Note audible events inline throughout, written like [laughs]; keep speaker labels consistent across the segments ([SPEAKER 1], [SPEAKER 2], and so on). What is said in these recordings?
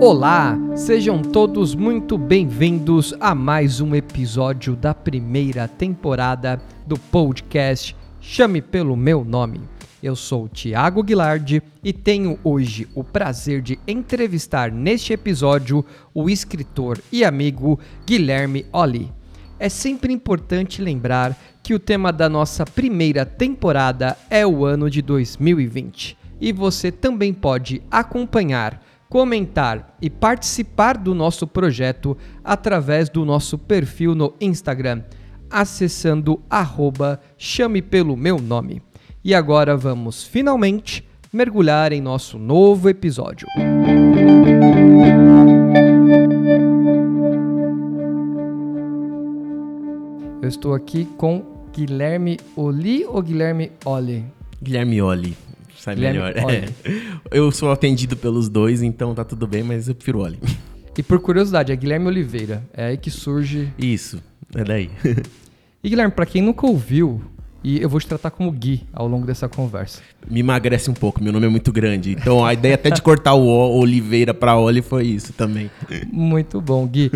[SPEAKER 1] Olá, sejam todos muito bem-vindos a mais um episódio da primeira temporada do podcast Chame pelo Meu Nome. Eu sou Tiago Guilardi e tenho hoje o prazer de entrevistar neste episódio o escritor e amigo Guilherme Oli. É sempre importante lembrar que o tema da nossa primeira temporada é o ano de 2020 e você também pode acompanhar, comentar e participar do nosso projeto através do nosso perfil no Instagram, acessando arroba chame pelo meu nome. E agora vamos finalmente mergulhar em nosso novo episódio. Eu estou aqui com Guilherme Oli ou Guilherme Oli?
[SPEAKER 2] Guilherme Oli. Sai
[SPEAKER 1] Guilherme
[SPEAKER 2] melhor.
[SPEAKER 1] Oli.
[SPEAKER 2] É. Eu sou atendido pelos dois, então tá tudo bem, mas eu prefiro Oli.
[SPEAKER 1] E por curiosidade, é Guilherme Oliveira. É aí que surge.
[SPEAKER 2] Isso, é daí. [laughs]
[SPEAKER 1] E Guilherme, para quem nunca ouviu, e eu vou te tratar como Gui ao longo dessa conversa.
[SPEAKER 2] Me emagrece um pouco, meu nome é muito grande. Então a ideia até de cortar o O, Oliveira pra Oli foi isso também.
[SPEAKER 1] Muito bom, Gui.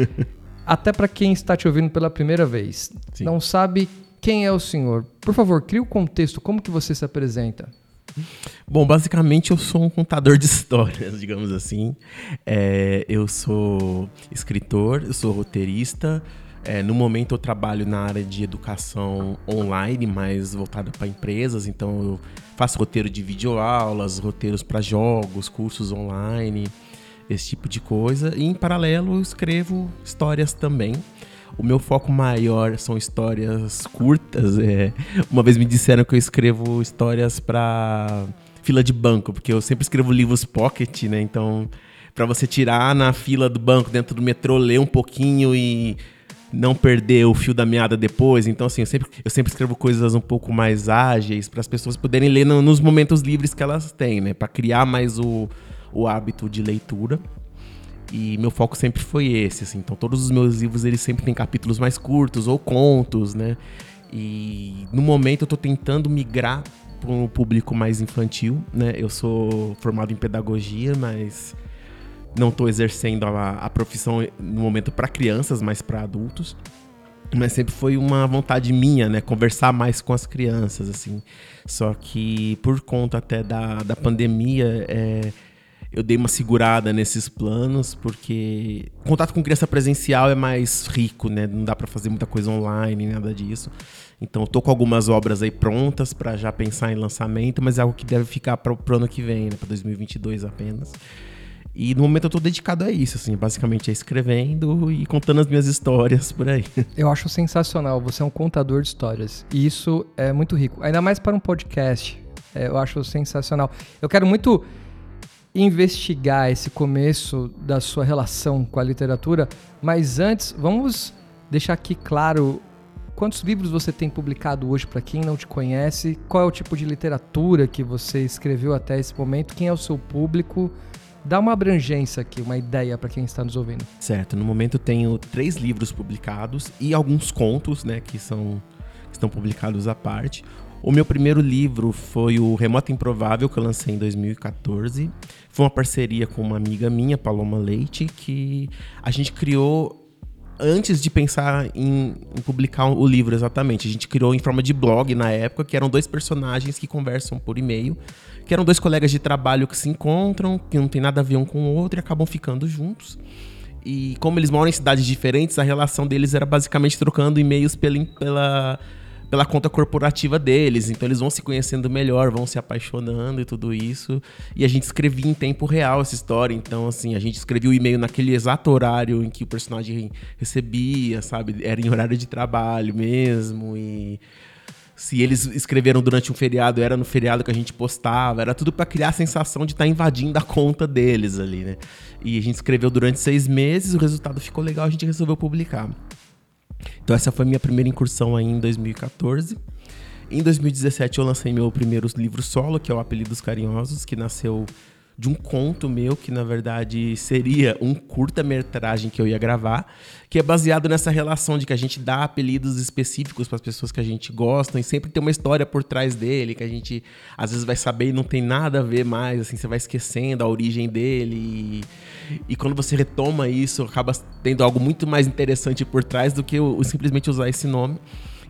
[SPEAKER 1] Até para quem está te ouvindo pela primeira vez,
[SPEAKER 2] Sim.
[SPEAKER 1] não sabe quem é o senhor. Por favor, crie o contexto, como que você se apresenta?
[SPEAKER 2] Bom, basicamente eu sou um contador de [laughs] histórias, digamos assim. É, eu sou escritor, eu sou roteirista. É, no momento eu trabalho na área de educação online, mais voltada para empresas. Então eu faço roteiro de videoaulas, roteiros para jogos, cursos online, esse tipo de coisa. E em paralelo eu escrevo histórias também. O meu foco maior são histórias curtas. é. Uma vez me disseram que eu escrevo histórias para fila de banco, porque eu sempre escrevo livros pocket, né? Então, para você tirar na fila do banco, dentro do metrô, ler um pouquinho e não perder o fio da meada depois. Então, assim, eu sempre, eu sempre escrevo coisas um pouco mais ágeis para as pessoas poderem ler no- nos momentos livres que elas têm, né? Para criar mais o, o hábito de leitura. E meu foco sempre foi esse, assim. Então todos os meus livros, eles sempre têm capítulos mais curtos ou contos, né? E no momento eu tô tentando migrar para um público mais infantil, né? Eu sou formado em pedagogia, mas não tô exercendo a, a profissão no momento para crianças, mas para adultos. Mas sempre foi uma vontade minha, né? Conversar mais com as crianças, assim. Só que por conta até da, da pandemia, é, eu dei uma segurada nesses planos, porque o contato com criança presencial é mais rico, né? Não dá pra fazer muita coisa online, nada disso. Então, eu tô com algumas obras aí prontas pra já pensar em lançamento, mas é algo que deve ficar para pro ano que vem, né? Pra 2022 apenas. E no momento eu tô dedicado a isso, assim, basicamente é escrevendo e contando as minhas histórias por aí. [laughs]
[SPEAKER 1] Eu acho sensacional, você é um contador de histórias. E isso é muito rico. Ainda mais para um podcast. É, eu acho sensacional. Eu quero muito investigar esse começo da sua relação com a literatura, mas antes, vamos deixar aqui claro quantos livros você tem publicado hoje para quem não te conhece, qual é o tipo de literatura que você escreveu até esse momento, quem é o seu público. Dá uma abrangência aqui, uma ideia para quem está nos ouvindo.
[SPEAKER 2] Certo, no momento tenho três livros publicados e alguns contos, né, que são que estão publicados à parte. O meu primeiro livro foi o Remoto Improvável, que eu lancei em 2014. Foi uma parceria com uma amiga minha, Paloma Leite, que a gente criou antes de pensar em, em publicar o livro exatamente. A gente criou em forma de blog na época, que eram dois personagens que conversam por e-mail, que eram dois colegas de trabalho que se encontram, que não tem nada a ver um com o outro e acabam ficando juntos. E como eles moram em cidades diferentes, a relação deles era basicamente trocando e-mails pela, pela, pela conta corporativa deles. Então eles vão se conhecendo melhor, vão se apaixonando e tudo isso. E a gente escrevia em tempo real essa história. Então, assim, a gente escrevia o e-mail naquele exato horário em que o personagem recebia, sabe? Era em horário de trabalho mesmo. E se eles escreveram durante um feriado, era no feriado que a gente postava, era tudo pra criar a sensação de estar invadindo a conta deles ali, né? E a gente escreveu durante seis meses, o resultado ficou legal, a gente resolveu publicar. Então essa foi minha primeira incursão aí em 2014. Em 2017 eu lancei meu primeiro livro solo, que é o Apelidos Carinhosos, que nasceu de um conto meu que na verdade seria um curta-metragem que eu ia gravar, que é baseado nessa relação de que a gente dá apelidos específicos para as pessoas que a gente gosta e sempre tem uma história por trás dele que a gente às vezes vai saber e não tem nada a ver mais, assim, você vai esquecendo a origem dele e, e quando você retoma isso, acaba tendo algo muito mais interessante por trás do que simplesmente usar esse nome.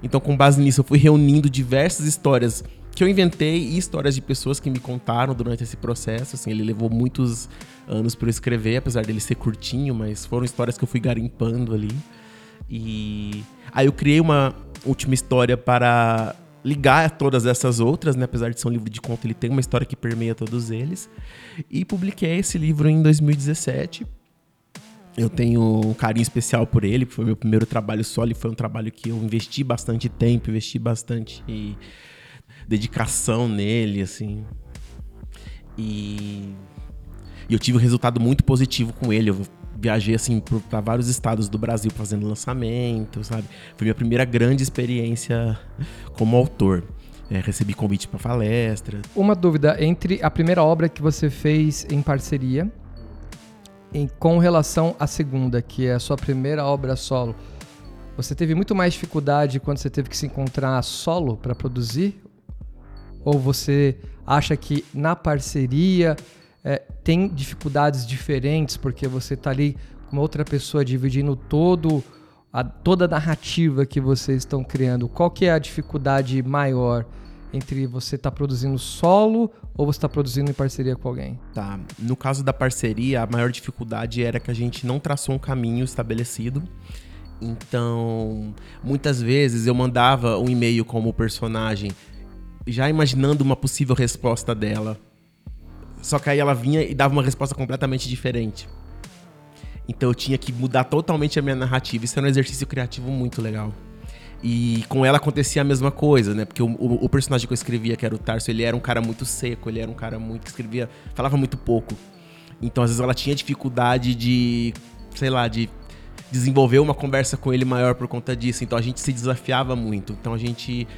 [SPEAKER 2] Então, com base nisso, eu fui reunindo diversas histórias que eu inventei e histórias de pessoas que me contaram durante esse processo. Assim, ele levou muitos anos para eu escrever, apesar dele ser curtinho, mas foram histórias que eu fui garimpando ali. E aí eu criei uma última história para ligar todas essas outras, né? Apesar de ser um livro de conto, ele tem uma história que permeia todos eles. E publiquei esse livro em 2017. Eu tenho um carinho especial por ele, foi meu primeiro trabalho solo e foi um trabalho que eu investi bastante tempo, investi bastante dedicação nele, assim. E, e eu tive um resultado muito positivo com ele. Eu viajei assim para vários estados do Brasil fazendo lançamento, sabe? Foi minha primeira grande experiência como autor. É, recebi convite para palestra.
[SPEAKER 1] Uma dúvida entre a primeira obra que você fez em parceria em, com relação à segunda, que é a sua primeira obra solo. Você teve muito mais dificuldade quando você teve que se encontrar solo para produzir ou você acha que na parceria é, tem dificuldades diferentes porque você está ali com outra pessoa dividindo todo a, toda a narrativa que vocês estão criando? Qual que é a dificuldade maior entre você estar tá produzindo solo ou você está produzindo em parceria com alguém?
[SPEAKER 2] Tá. No caso da parceria, a maior dificuldade era que a gente não traçou um caminho estabelecido. Então, muitas vezes eu mandava um e-mail como personagem já imaginando uma possível resposta dela. Só que aí ela vinha e dava uma resposta completamente diferente. Então eu tinha que mudar totalmente a minha narrativa. Isso era um exercício criativo muito legal. E com ela acontecia a mesma coisa, né? Porque o, o, o, personagem que eu escrevia, que era o Tarso, ele era um cara muito seco, ele era um cara muito que escrevia, falava muito pouco. Então às vezes ela tinha dificuldade de, sei lá, de desenvolver uma conversa com ele maior por conta disso. Então a gente se desafiava muito. Então a gente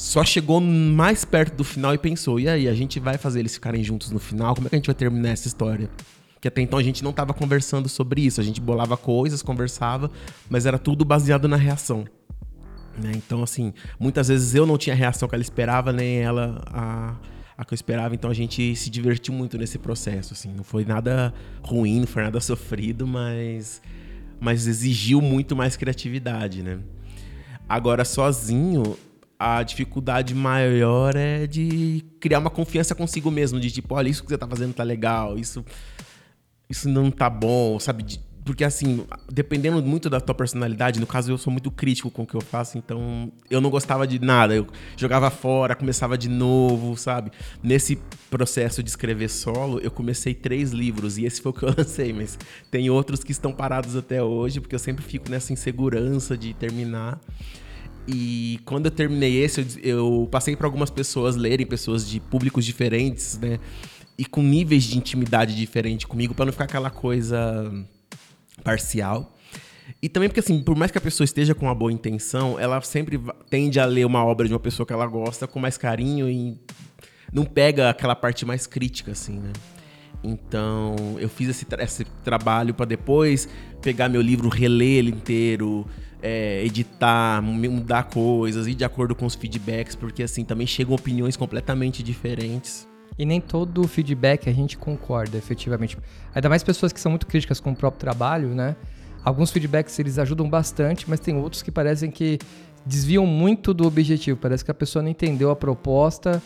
[SPEAKER 2] só chegou mais perto do final e pensou: e aí, a gente vai fazer eles ficarem juntos no final? Como é que a gente vai terminar essa história? Que até então a gente não estava conversando sobre isso, a gente bolava coisas, conversava, mas era tudo baseado na reação. Né? Então, assim, muitas vezes eu não tinha a reação que ela esperava, nem ela a, a que eu esperava, então a gente se divertiu muito nesse processo. Assim. Não foi nada ruim, não foi nada [laughs] sofrido, mas, mas exigiu muito mais criatividade. Né? Agora, sozinho, a dificuldade maior é de criar uma confiança consigo mesmo, de tipo, olha, isso que você tá fazendo tá legal, isso isso não tá bom, sabe? Porque assim, dependendo muito da tua personalidade, no caso eu sou muito crítico com o que eu faço, então eu não gostava de nada, eu jogava fora, começava de novo, sabe? Nesse processo de escrever solo, eu comecei três livros e esse foi o que eu [laughs] lancei, mas tem outros que estão parados até hoje, porque eu sempre fico nessa insegurança de terminar. E quando eu terminei esse, eu, eu passei para algumas pessoas lerem, pessoas de públicos diferentes, né? E com níveis de intimidade diferente comigo, para não ficar aquela coisa parcial. E também porque, assim, por mais que a pessoa esteja com uma boa intenção, ela sempre tende a ler uma obra de uma pessoa que ela gosta com mais carinho e não pega aquela parte mais crítica, assim, né? Então, eu fiz esse, tra esse trabalho para depois pegar meu livro, reler ele inteiro, é, editar, mudar coisas, ir de acordo com os feedbacks, porque assim também chegam opiniões completamente diferentes.
[SPEAKER 1] E nem todo feedback a gente concorda, efetivamente. Ainda mais pessoas que são muito críticas com o próprio trabalho, né? Alguns feedbacks eles ajudam bastante, mas tem outros que parecem que desviam muito do objetivo. Parece que a pessoa não entendeu a proposta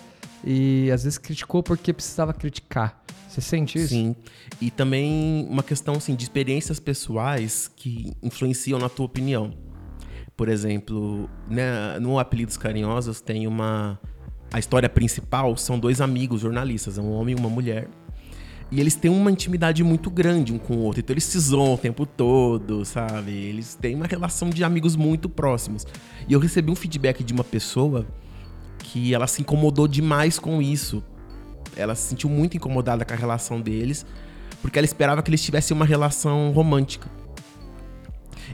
[SPEAKER 1] e às vezes criticou porque precisava criticar. Você sente isso?
[SPEAKER 2] Sim. E também uma questão assim, de experiências pessoais que influenciam na tua opinião. Por exemplo, né, no Apelidos Carinhosos tem uma. A história principal são dois amigos jornalistas, um homem e uma mulher. E eles têm uma intimidade muito grande um com o outro. Então eles se zoam o tempo todo, sabe? Eles têm uma relação de amigos muito próximos. E eu recebi um feedback de uma pessoa que ela se incomodou demais com isso ela se sentiu muito incomodada com a relação deles, porque ela esperava que eles tivessem uma relação romântica.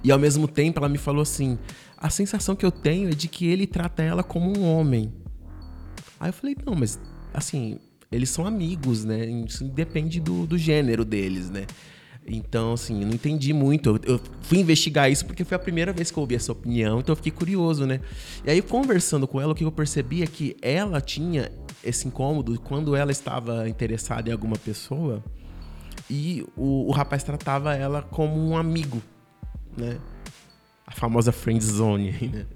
[SPEAKER 2] E ao mesmo tempo ela me falou assim: a sensação que eu tenho é de que ele trata ela como um homem. Aí eu falei: não, mas assim, eles são amigos, né? Isso depende do, do gênero deles, né? Então, assim, eu não entendi muito. Eu, fui investigar isso porque foi a primeira vez que eu ouvi essa opinião, então eu fiquei curioso, né? E aí, conversando com ela, o que eu percebi é que ela tinha esse incômodo quando ela estava interessada em alguma pessoa e o, o rapaz tratava ela como um amigo, né? A famosa friend zone, [laughs] né?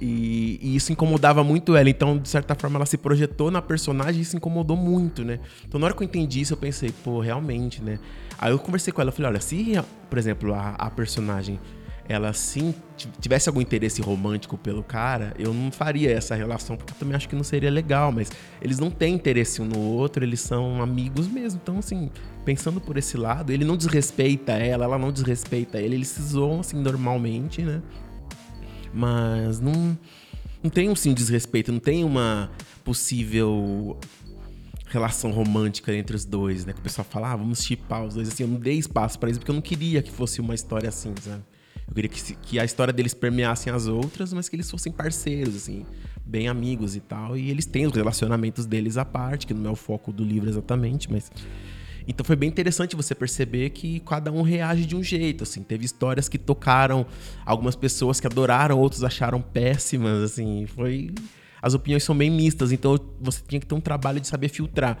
[SPEAKER 2] E, e, isso incomodava muito ela. Então, de certa forma, ela se projetou na personagem e isso incomodou muito, né? Então, na hora que eu entendi isso, eu pensei, pô, realmente, né? Aí eu conversei com ela, falei, olha, se, por exemplo, a, a personagem ela sim tivesse algum interesse romântico pelo cara, eu não faria essa relação, porque eu também acho que não seria legal, mas eles não têm interesse um no outro, eles são amigos mesmo. Então, assim, pensando por esse lado, ele não desrespeita ela, ela não desrespeita ele, eles se zoam assim normalmente, né? Mas não, não tem um sim desrespeito, não tem uma possível relação romântica entre os dois, né? Que o pessoal fala, ah, vamos chipar os dois. Assim, eu não dei espaço para isso porque eu não queria que fosse uma história assim, sabe? Eu queria que, que a história deles permeassem as outras, mas que eles fossem parceiros, assim, bem amigos e tal. E eles têm os relacionamentos deles à parte, que não é o foco do livro exatamente, mas então foi bem interessante você perceber que cada um reage de um jeito, assim. Teve histórias que tocaram algumas pessoas que adoraram, outros acharam péssimas, assim. Foi as opiniões são bem mistas, então você tinha que ter um trabalho de saber filtrar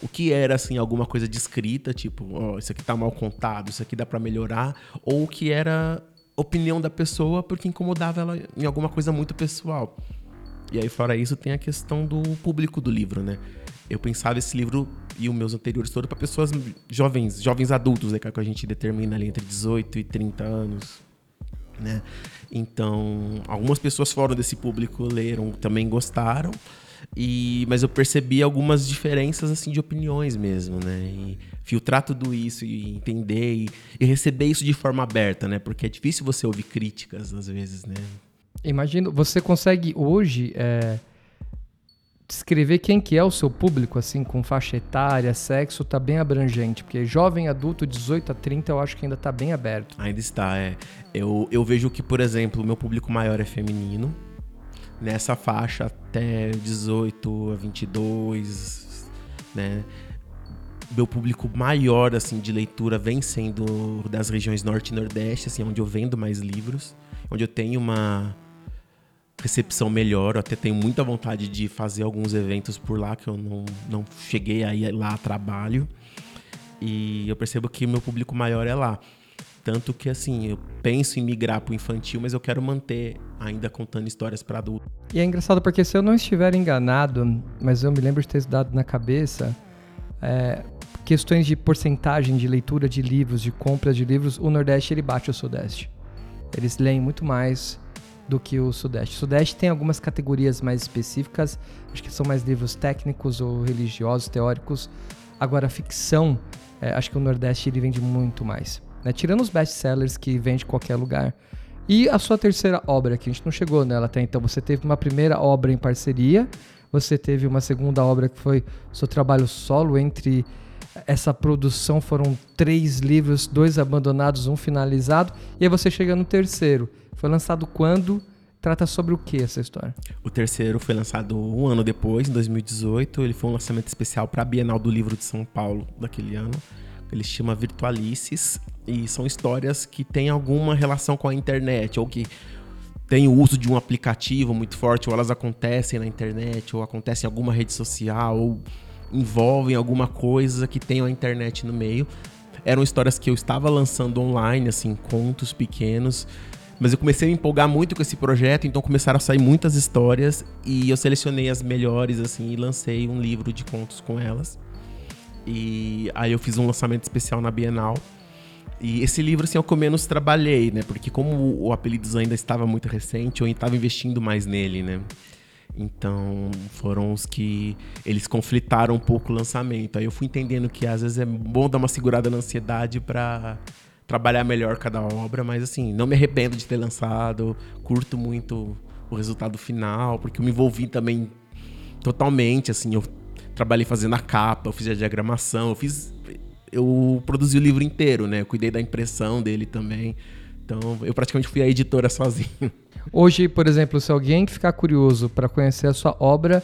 [SPEAKER 2] o que era assim alguma coisa descrita, tipo, ó, oh, isso aqui tá mal contado, isso aqui dá para melhorar, ou o que era opinião da pessoa porque incomodava ela em alguma coisa muito pessoal. E aí fora isso tem a questão do público do livro, né? Eu pensava esse livro e os meus anteriores todos para pessoas jovens, jovens adultos, né, que é a gente determina ali entre 18 e 30 anos, né? Então, algumas pessoas fora desse público leram, também gostaram. E, mas eu percebi algumas diferenças assim de opiniões mesmo, né? E filtrar tudo isso e entender e, e, receber isso de forma aberta, né? Porque é difícil você ouvir críticas às vezes, né?
[SPEAKER 1] Imagino, você consegue hoje é, descrever quem que é o seu público, assim, com faixa etária, sexo, tá bem abrangente, porque jovem, adulto, 18 a 30, eu acho que ainda tá bem aberto.
[SPEAKER 2] Ainda está, é. Eu, eu vejo que, por exemplo, o meu público maior é feminino, nessa faixa até 18 a 22, né? Meu público maior, assim, de leitura vem sendo das regiões norte e nordeste, assim, onde eu vendo mais livros, onde eu tenho uma recepção melhor. Eu até tenho muita vontade de fazer alguns eventos por lá que eu não, não cheguei aí lá a trabalho. E eu percebo que meu público maior é lá. Tanto que, assim, eu penso em migrar para o infantil, mas eu quero manter ainda contando histórias para adultos.
[SPEAKER 1] E é engraçado porque, se eu não estiver enganado, mas eu me lembro de ter dado na cabeça, é, questões de porcentagem de leitura de livros, de compras de livros, o Nordeste ele bate o Sudeste. Eles leem muito mais do que o Sudeste. O Sudeste tem algumas categorias mais específicas, acho que são mais livros técnicos ou religiosos, teóricos. Agora, a ficção, é, acho que o Nordeste ele vende muito mais. Né? Tirando os best-sellers que vende em qualquer lugar. E a sua terceira obra, que a gente não chegou nela até então, você teve uma primeira obra em parceria, você teve uma segunda obra que foi seu trabalho solo entre essa produção foram três livros, dois abandonados, um finalizado, e aí você chega no terceiro. Foi lançado quando? Trata sobre o que essa história?
[SPEAKER 2] O terceiro foi lançado um ano depois, em 2018. Ele foi um lançamento especial para a Bienal do Livro de São Paulo daquele ano. Ele chama Virtualices e são histórias que têm alguma relação com a internet ou que têm o uso de um aplicativo muito forte, ou elas acontecem na internet, ou acontecem em alguma rede social, ou envolvem alguma coisa que tem a internet no meio. Eram histórias que eu estava lançando online, assim, contos pequenos. Mas eu comecei a me empolgar muito com esse projeto, então começaram a sair muitas histórias e eu selecionei as melhores, assim, e lancei um livro de contos com elas. E aí eu fiz um lançamento especial na Bienal. E esse livro, assim, é o que eu menos trabalhei, né? Porque como o Apelidos ainda estava muito recente, eu estava investindo mais nele, né? Então, foram os que eles conflitaram um pouco o lançamento. Aí eu fui entendendo que às vezes é bom dar uma segurada na ansiedade para trabalhar melhor cada obra, mas assim, não me arrependo de ter lançado, curto muito o resultado final, porque eu me envolvi também totalmente, assim, eu trabalhei fazendo a capa, eu fiz a diagramação, eu fiz eu produzi o livro inteiro, né? Eu cuidei da impressão dele também. Então, eu praticamente fui a editora [laughs] sozinho.
[SPEAKER 1] Hoje, por exemplo, se alguém ficar curioso para conhecer a sua obra,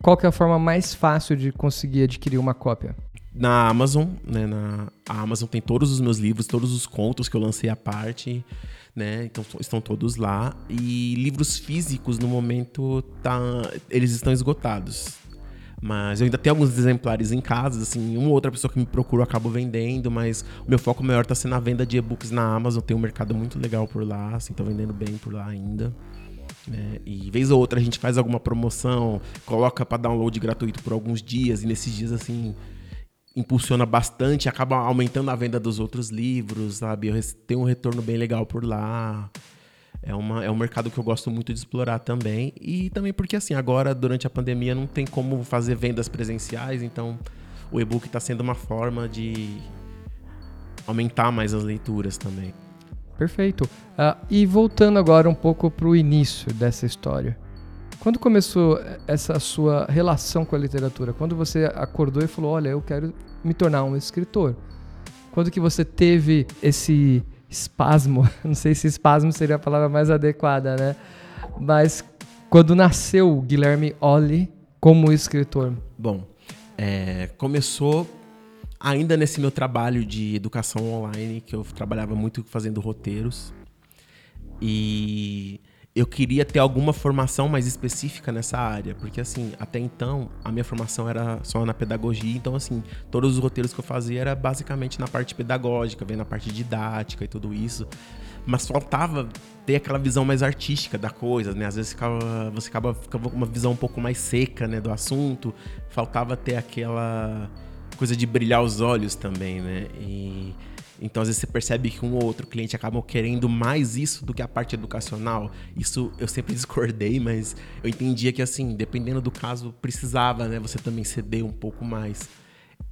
[SPEAKER 1] qual que é a forma mais fácil de conseguir adquirir uma cópia?
[SPEAKER 2] Na Amazon, né? Na a Amazon tem todos os meus livros, todos os contos que eu lancei à parte, né? Então estão todos lá. E livros físicos, no momento, tá, eles estão esgotados. Mas eu ainda tenho alguns exemplares em casa, assim, uma ou outra pessoa que me procura eu acabo vendendo, mas o meu foco maior está sendo a venda de e-books na Amazon. Tem um mercado muito legal por lá, assim, tô vendendo bem por lá ainda. Né? E vez ou outra a gente faz alguma promoção, coloca para download gratuito por alguns dias, e nesses dias, assim, impulsiona bastante, acaba aumentando a venda dos outros livros, sabe? Eu tenho um retorno bem legal por lá. É, uma, é um mercado que eu gosto muito de explorar também. E também porque, assim, agora, durante a pandemia, não tem como fazer vendas presenciais, então o e-book está sendo uma forma de aumentar mais as leituras também.
[SPEAKER 1] Perfeito. Uh, e voltando agora um pouco para o início dessa história. Quando começou essa sua relação com a literatura? Quando você acordou e falou, olha, eu quero me tornar um escritor? Quando que você teve esse espasmo? [laughs] Não sei se espasmo seria a palavra mais adequada, né? Mas quando nasceu Guilherme Olli como escritor?
[SPEAKER 2] Bom, é, começou ainda nesse meu trabalho de educação online, que eu trabalhava muito fazendo roteiros. E eu queria ter alguma formação mais específica nessa área, porque assim, até então a minha formação era só na pedagogia, então assim, todos os roteiros que eu fazia era basicamente na parte pedagógica, vendo a parte didática e tudo isso. Mas faltava ter aquela visão mais artística da coisa, né? Às vezes ficava, você acaba ficava com uma visão um pouco mais seca, né, do assunto. Faltava ter aquela coisa de brilhar os olhos também, né? E então, às vezes, você percebe que um ou outro cliente acabam querendo mais isso do que a parte educacional. Isso eu sempre [laughs] discordei, mas eu entendia que, assim, dependendo do caso, precisava, né? Você também ceder um pouco mais.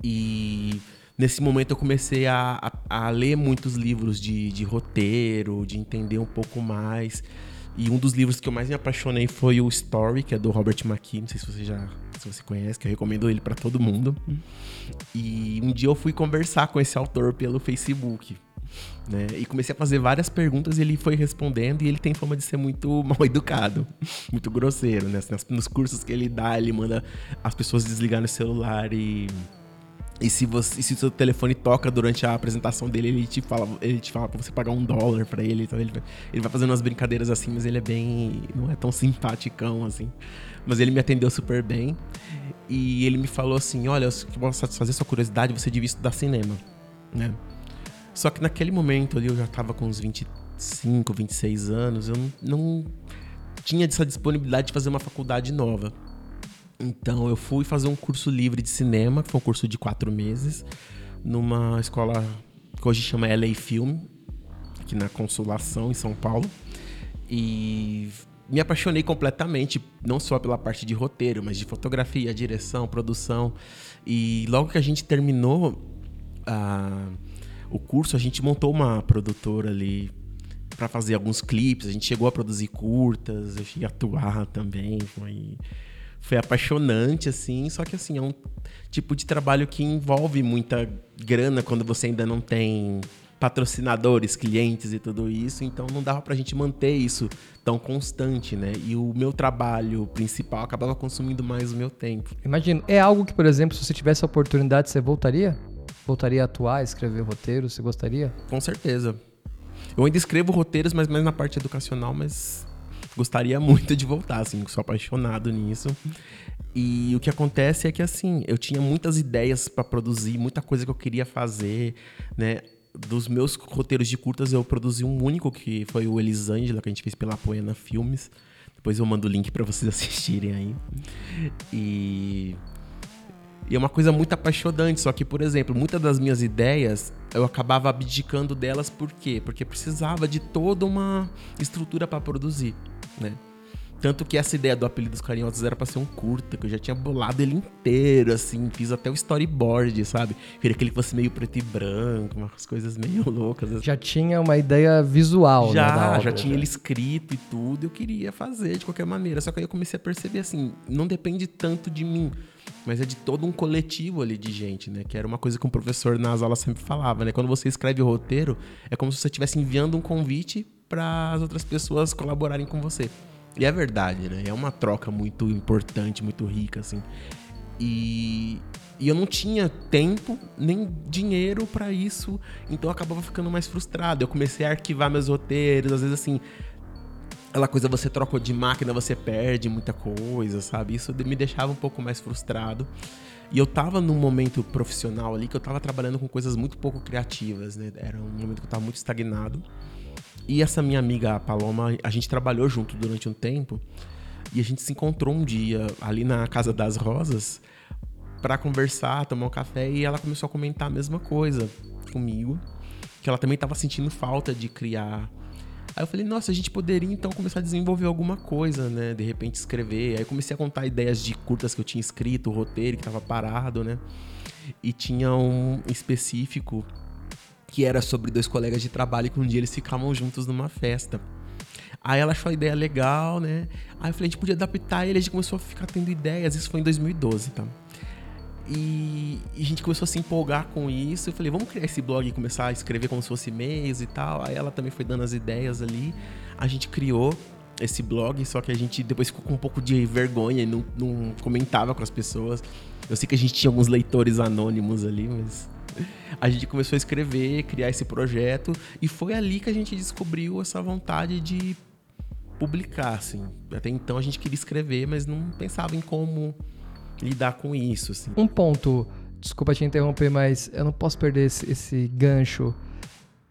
[SPEAKER 2] E nesse momento eu comecei a, a, a ler muitos livros de, de roteiro, de entender um pouco mais. E um dos livros que eu mais me apaixonei foi o Story, que é do Robert McKee. Não sei se você já se você conhece, que eu recomendo ele para todo mundo. E um dia eu fui conversar com esse autor pelo Facebook. Né? E comecei a fazer várias perguntas e ele foi respondendo e ele tem fama de ser muito [laughs] mal educado, muito grosseiro, né? Nos cursos que ele dá, ele manda as pessoas desligarem o celular e e se você, se o seu telefone toca durante a apresentação dele, ele te fala, ele te fala para você pagar um dólar para ele. Então ele, ele vai fazendo umas brincadeiras assim, mas ele é bem, não é tão simpaticão assim. Mas ele me atendeu super bem e ele me falou assim, olha, se posso satisfazer sua curiosidade, você devia estudar cinema, né? Só que naquele momento ali eu já tava com uns 25, 26 anos, eu não tinha essa disponibilidade de fazer uma faculdade nova. Então eu fui fazer um curso livre de cinema, que foi um curso de quatro meses, numa escola que hoje chama LA Film, aqui na Consolação, em São Paulo. E me apaixonei completamente, não só pela parte de roteiro, mas de fotografia, direção, produção. E logo que a gente terminou o curso, a gente montou uma produtora ali para fazer alguns clipes. A gente chegou a produzir curtas, eu cheguei a atuar também. Foi foi apaixonante, assim. Só que, assim, é um tipo de trabalho que envolve muita grana quando você ainda não tem patrocinadores, clientes e tudo isso. Então, não dava pra gente manter isso tão constante, né? E o meu trabalho principal acabava consumindo mais o meu tempo.
[SPEAKER 1] Imagino. É algo que, por exemplo, se você tivesse a oportunidade, você voltaria? Voltaria a atuar, escrever roteiros? Você gostaria?
[SPEAKER 2] Com certeza. Eu ainda escrevo roteiros, mas mais na parte educacional, mas gostaria muito de voltar, assim, sou apaixonado nisso. E o que acontece é que, assim, eu tinha muitas ideias para produzir, muita coisa que eu queria fazer, né? Dos meus roteiros de curtas, eu produzi um único, que foi o Elisângela, que a gente fez pela Poena Filmes. Depois eu mando o link para vocês [laughs] assistirem aí. E e é uma coisa muito apaixonante, só que, por exemplo, muitas das minhas ideias eu acabava abdicando delas por quê? Porque precisava de toda uma estrutura para produzir né? Tanto que essa ideia do Apelidos Carinhosos era pra ser um curta, que eu já tinha bolado ele inteiro, assim, fiz até o storyboard, sabe? Queria que ele fosse meio preto e branco, umas coisas meio [laughs] loucas. Assim.
[SPEAKER 1] Já tinha uma ideia visual,
[SPEAKER 2] já,
[SPEAKER 1] né?
[SPEAKER 2] Obra, já tinha ele escrito e tudo, eu queria fazer de qualquer maneira. Só que aí eu comecei a perceber assim, não depende tanto de mim, mas é de todo um coletivo ali de gente, né? Que era uma coisa que um professor nas aulas sempre falava, né? Quando você escreve o roteiro, é como se você estivesse enviando um convite para as outras pessoas colaborarem com você. E é verdade, né? É uma troca muito importante, muito rica, assim. E, e eu não tinha tempo nem dinheiro para isso, então eu acabava ficando mais frustrado. Eu comecei a arquivar meus roteiros, às vezes assim, aquela coisa você troca de máquina, você perde muita coisa, sabe? Isso me deixava um pouco mais frustrado. E eu tava num momento profissional ali que eu tava trabalhando com coisas muito pouco criativas, né? Era um momento que eu tava muito estagnado. E essa minha amiga Paloma, a gente trabalhou junto durante um tempo e a gente se encontrou um dia ali na Casa das Rosas para conversar, tomar um café e ela começou a comentar a mesma coisa comigo, que ela também estava sentindo falta de criar. Aí eu falei, nossa, a gente poderia então começar a desenvolver alguma coisa, né? De repente escrever. Aí comecei a contar ideias de curtas que eu tinha escrito, o roteiro que estava parado, né? E tinha um específico que era sobre dois colegas de trabalho que um dia eles ficavam juntos numa festa. Aí ela achou a ideia legal, né? Aí eu falei, a gente podia adaptar e a gente começou a ficar tendo ideias. Isso foi em 2012, tá? E, e, a gente começou a se empolgar com isso. Eu falei, vamos criar esse blog e começar a escrever como se fosse e-mails e tal. Aí ela também foi dando as ideias ali. A gente criou esse blog, só que a gente depois ficou com um pouco de vergonha e não, não comentava com as pessoas. Eu sei que a gente tinha alguns leitores anônimos ali, mas [laughs] a gente começou a escrever, criar esse projeto e foi ali que a gente descobriu essa vontade de publicar, assim. Até então a gente queria escrever, mas não pensava em como lidar com isso, assim.
[SPEAKER 1] Um ponto, desculpa te interromper, mas eu não posso perder esse, esse gancho.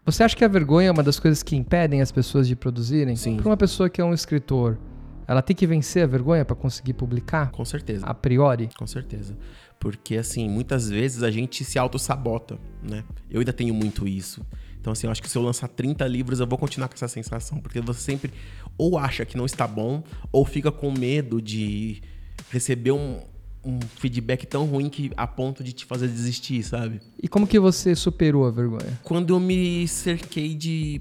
[SPEAKER 1] Você acha que a vergonha é uma das coisas que impedem as pessoas de produzirem?
[SPEAKER 2] Sim.
[SPEAKER 1] Para uma pessoa que é um escritor, ela tem que vencer a vergonha para conseguir publicar?
[SPEAKER 2] Com certeza.
[SPEAKER 1] A priori?
[SPEAKER 2] Com certeza. Porque, assim, muitas vezes a gente se auto-sabota, né? Eu ainda tenho muito isso. Então, assim, eu acho que se eu lançar 30 livros, eu vou continuar com essa sensação. Porque você sempre ou acha que não está bom, ou fica com medo de receber um, um feedback tão ruim que a ponto de te fazer desistir, sabe?
[SPEAKER 1] E como que você superou a vergonha?
[SPEAKER 2] Quando eu me cerquei de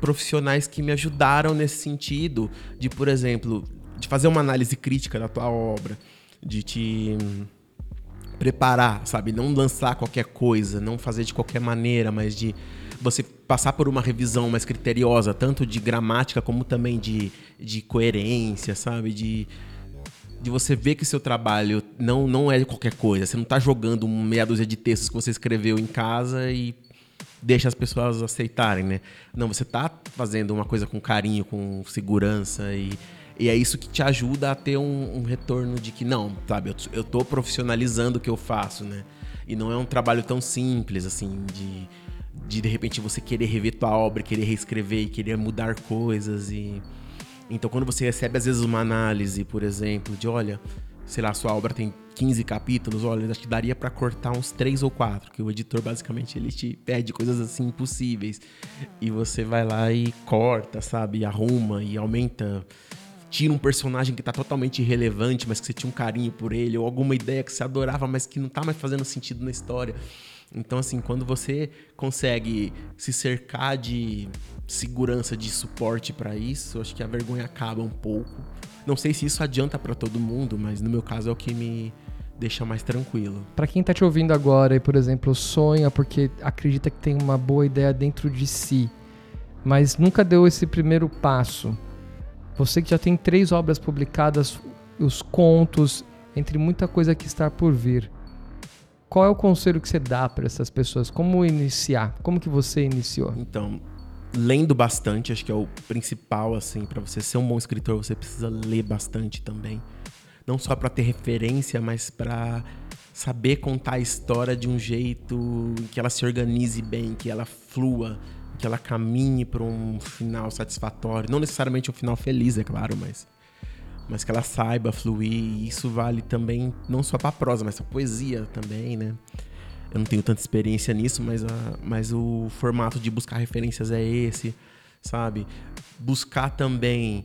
[SPEAKER 2] profissionais que me ajudaram nesse sentido, de, por exemplo, de fazer uma análise crítica da tua obra, de te preparar, sabe? Não lançar qualquer coisa, não fazer de qualquer maneira, mas de você passar por uma revisão mais criteriosa, tanto de gramática como também de, de coerência, sabe? De, de você ver que seu trabalho não, não é qualquer coisa. Você não está jogando meia dúzia de textos que você escreveu em casa e deixa as pessoas aceitarem, né? Não, você está fazendo uma coisa com carinho, com segurança e e é isso que te ajuda a ter um, um retorno de que, não, sabe, eu, eu tô profissionalizando o que eu faço, né? E não é um trabalho tão simples, assim, de, de de repente você querer rever tua obra, querer reescrever e querer mudar coisas. e Então, quando você recebe, às vezes, uma análise, por exemplo, de olha, sei lá, sua obra tem 15 capítulos, olha, acho que daria para cortar uns 3 ou 4, que o editor basicamente ele te pede coisas assim impossíveis. E você vai lá e corta, sabe, e arruma e aumenta tira um personagem que tá totalmente irrelevante, mas que você tinha um carinho por ele, ou alguma ideia que você adorava, mas que não tá mais fazendo sentido na história. Então, assim, quando você consegue se cercar de segurança, de suporte para isso, acho que a vergonha acaba um pouco. Não sei se isso adianta para todo mundo, mas no meu caso é o que me deixa mais tranquilo.
[SPEAKER 1] Para quem tá te ouvindo agora e, por exemplo, sonha porque acredita que tem uma boa ideia dentro de si, mas nunca deu esse primeiro passo você que já tem três obras publicadas, os contos, entre muita coisa que está por vir. Qual é o conselho que você dá para essas pessoas? Como iniciar? Como que você iniciou?
[SPEAKER 2] Então, lendo bastante, acho que é o principal assim, para você ser um bom escritor, você precisa ler bastante também. Não só para ter referência, mas para saber contar a história de um jeito que ela se organize bem, que ela flua, que ela caminhe para um final satisfatório, não necessariamente um final feliz, é claro, mas mas que ela saiba fluir, e isso vale também não só para prosa, mas para poesia também, né? Eu não tenho tanta experiência nisso, mas, a, mas o formato de buscar referências é esse, sabe? Buscar também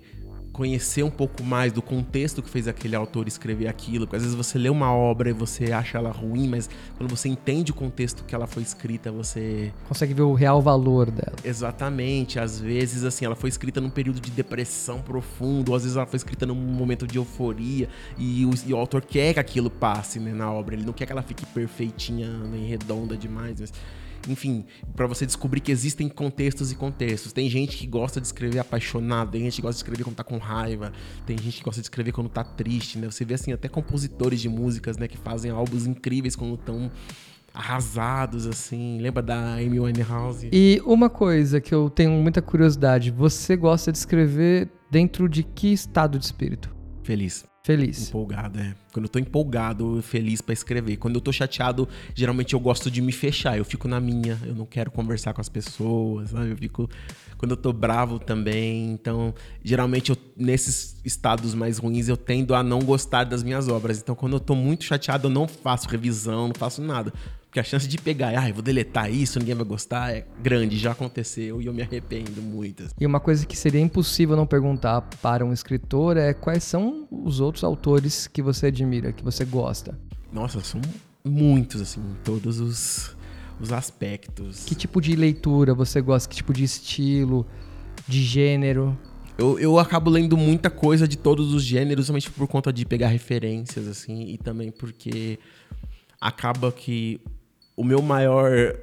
[SPEAKER 2] conhecer um pouco mais do contexto que fez aquele autor escrever aquilo. Porque às vezes você lê uma obra e você acha ela ruim, mas quando você entende o contexto que ela foi escrita, você
[SPEAKER 1] consegue ver o real valor dela.
[SPEAKER 2] Exatamente. Às vezes, assim, ela foi escrita num período de depressão profundo, ou às vezes ela foi escrita num momento de euforia e o, e o autor quer que aquilo passe né, na obra. Ele não quer que ela fique perfeitinha, nem redonda demais, mas enfim, para você descobrir que existem contextos e contextos. Tem gente que gosta de escrever apaixonado, tem gente que gosta de escrever quando tá com raiva, tem gente que gosta de escrever quando tá triste, né? Você vê assim até compositores de músicas, né, que fazem álbuns incríveis quando estão arrasados, assim. Lembra da Amy Winehouse?
[SPEAKER 1] E uma coisa que eu tenho muita curiosidade: você gosta de escrever dentro de que estado de espírito?
[SPEAKER 2] Feliz.
[SPEAKER 1] Feliz.
[SPEAKER 2] Empolgado, é. Quando eu tô empolgado, feliz para escrever. Quando eu tô chateado, geralmente eu gosto de me fechar. Eu fico na minha, eu não quero conversar com as pessoas, sabe? Eu fico. Quando eu tô bravo também. Então, geralmente eu, nesses estados mais ruins, eu tendo a não gostar das minhas obras. Então, quando eu tô muito chateado, eu não faço revisão, não faço nada. Porque a chance de pegar, ah, eu vou deletar isso, ninguém vai gostar, é grande, já aconteceu e eu me arrependo muito.
[SPEAKER 1] E uma coisa que seria impossível não perguntar para um escritor é quais são os outros autores que você admira, que você gosta.
[SPEAKER 2] Nossa, são muitos, assim, todos os, os aspectos.
[SPEAKER 1] Que tipo de leitura você gosta? Que tipo de estilo, de gênero?
[SPEAKER 2] Eu, eu acabo lendo muita coisa de todos os gêneros, somente por conta de pegar referências, assim, e também porque acaba que o meu maior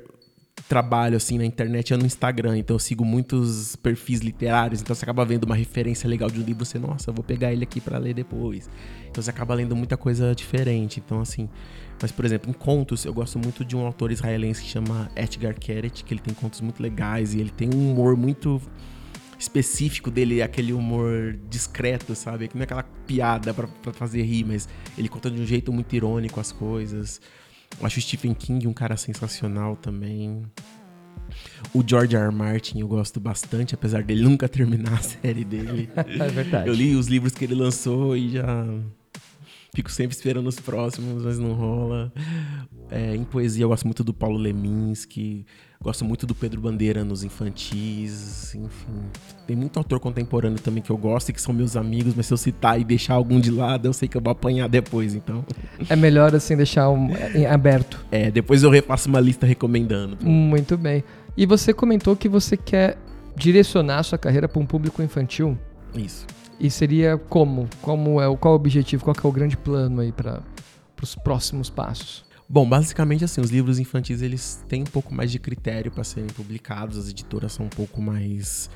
[SPEAKER 2] trabalho assim na internet é no Instagram, então eu sigo muitos perfis literários, então você acaba vendo uma referência legal de um livro, você, nossa, vou pegar ele aqui para ler depois. Então você acaba lendo muita coisa diferente. Então assim, mas por exemplo, em contos, eu gosto muito de um autor israelense que chama Edgar Keret, que ele tem contos muito legais e ele tem um humor muito específico dele, aquele humor discreto, sabe? Que não é aquela piada para fazer rir, mas ele conta de um jeito muito irônico as coisas. Acho o Stephen King um cara sensacional também. O George R. R. Martin eu gosto bastante, apesar dele nunca terminar a série dele. [laughs]
[SPEAKER 1] é verdade.
[SPEAKER 2] Eu li os livros que ele lançou e já fico sempre esperando os próximos, mas não rola. É, em poesia eu gosto muito do Paulo Leminski. Gosto muito do Pedro Bandeira nos infantis, enfim. Tem muito autor contemporâneo também que eu gosto e que são meus amigos, mas se eu citar e deixar algum de lado, eu sei que eu vou apanhar depois, então.
[SPEAKER 1] É melhor assim deixar um, aberto.
[SPEAKER 2] É, depois eu repasso uma lista recomendando.
[SPEAKER 1] Muito bem. E você comentou que você quer direcionar a sua carreira para um público infantil?
[SPEAKER 2] Isso.
[SPEAKER 1] E seria como? Como é qual é o objetivo? Qual é o grande plano aí para os próximos passos?
[SPEAKER 2] Bom, basicamente assim, os livros infantis eles têm um pouco mais de critério para serem publicados, as editoras são um pouco mais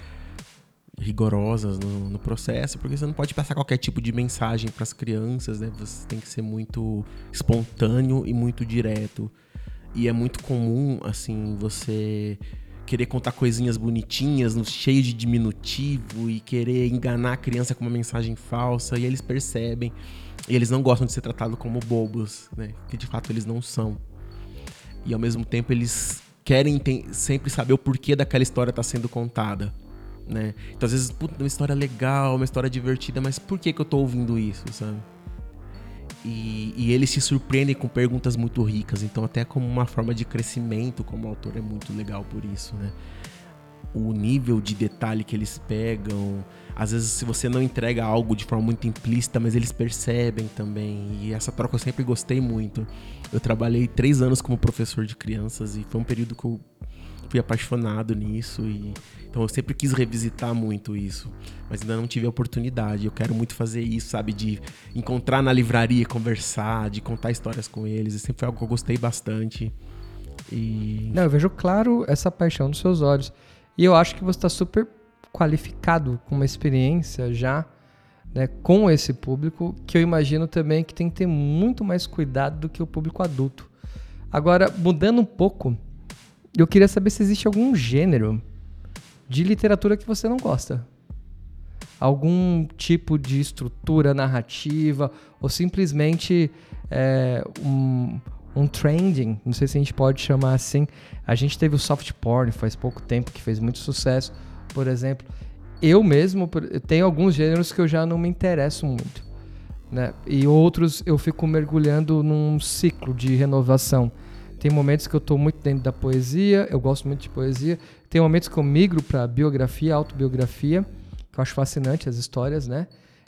[SPEAKER 2] rigorosas no, no, processo, porque você não pode passar qualquer tipo de mensagem para as crianças, né? Você tem que ser muito espontâneo e muito direto. E é muito comum, assim, você querer contar coisinhas bonitinhas, cheio de diminutivo e querer enganar a criança com uma mensagem falsa, e eles percebem. E eles não gostam de ser tratados como bobos, né? Que de fato eles não são. E ao mesmo tempo eles querem sempre saber o porquê daquela história estar tá sendo contada, né? Então às vezes, puta, uma história legal, uma história divertida, mas por que que eu tô ouvindo isso, sabe? E, e, eles se surpreendem com perguntas muito ricas, então até como uma forma de crescimento como autor é muito legal por isso, né? O nível de detalhe que eles pegam, às vezes se você não entrega algo de forma muito implícita, mas eles percebem também. E essa troca eu sempre gostei muito. Eu trabalhei três anos como professor de crianças e foi um período que eu fui apaixonado nisso e então eu sempre quis revisitar muito isso, mas ainda não tive a oportunidade. Eu quero muito fazer isso, sabe, de encontrar na livraria, conversar, de contar histórias com eles. E sempre foi algo que eu gostei bastante. E
[SPEAKER 1] Não, eu vejo claro essa paixão nos seus olhos. E eu acho que você está super qualificado, com uma experiência já né, com esse público, que eu imagino também que tem que ter muito mais cuidado do que o público adulto. Agora, mudando um pouco, eu queria saber se existe algum gênero de literatura que você não gosta. Algum tipo de estrutura narrativa ou simplesmente é, um, um trending, não sei se a gente pode chamar assim. A gente teve o soft porn faz pouco tempo que fez muito sucesso por exemplo, eu mesmo tenho alguns gêneros que eu já não me interesso muito, né? E outros eu fico mergulhando num ciclo de renovação. Tem momentos que eu estou muito dentro da poesia, eu gosto muito de poesia. Tem momentos que eu migro para biografia, autobiografia, que eu acho fascinante as histórias, né,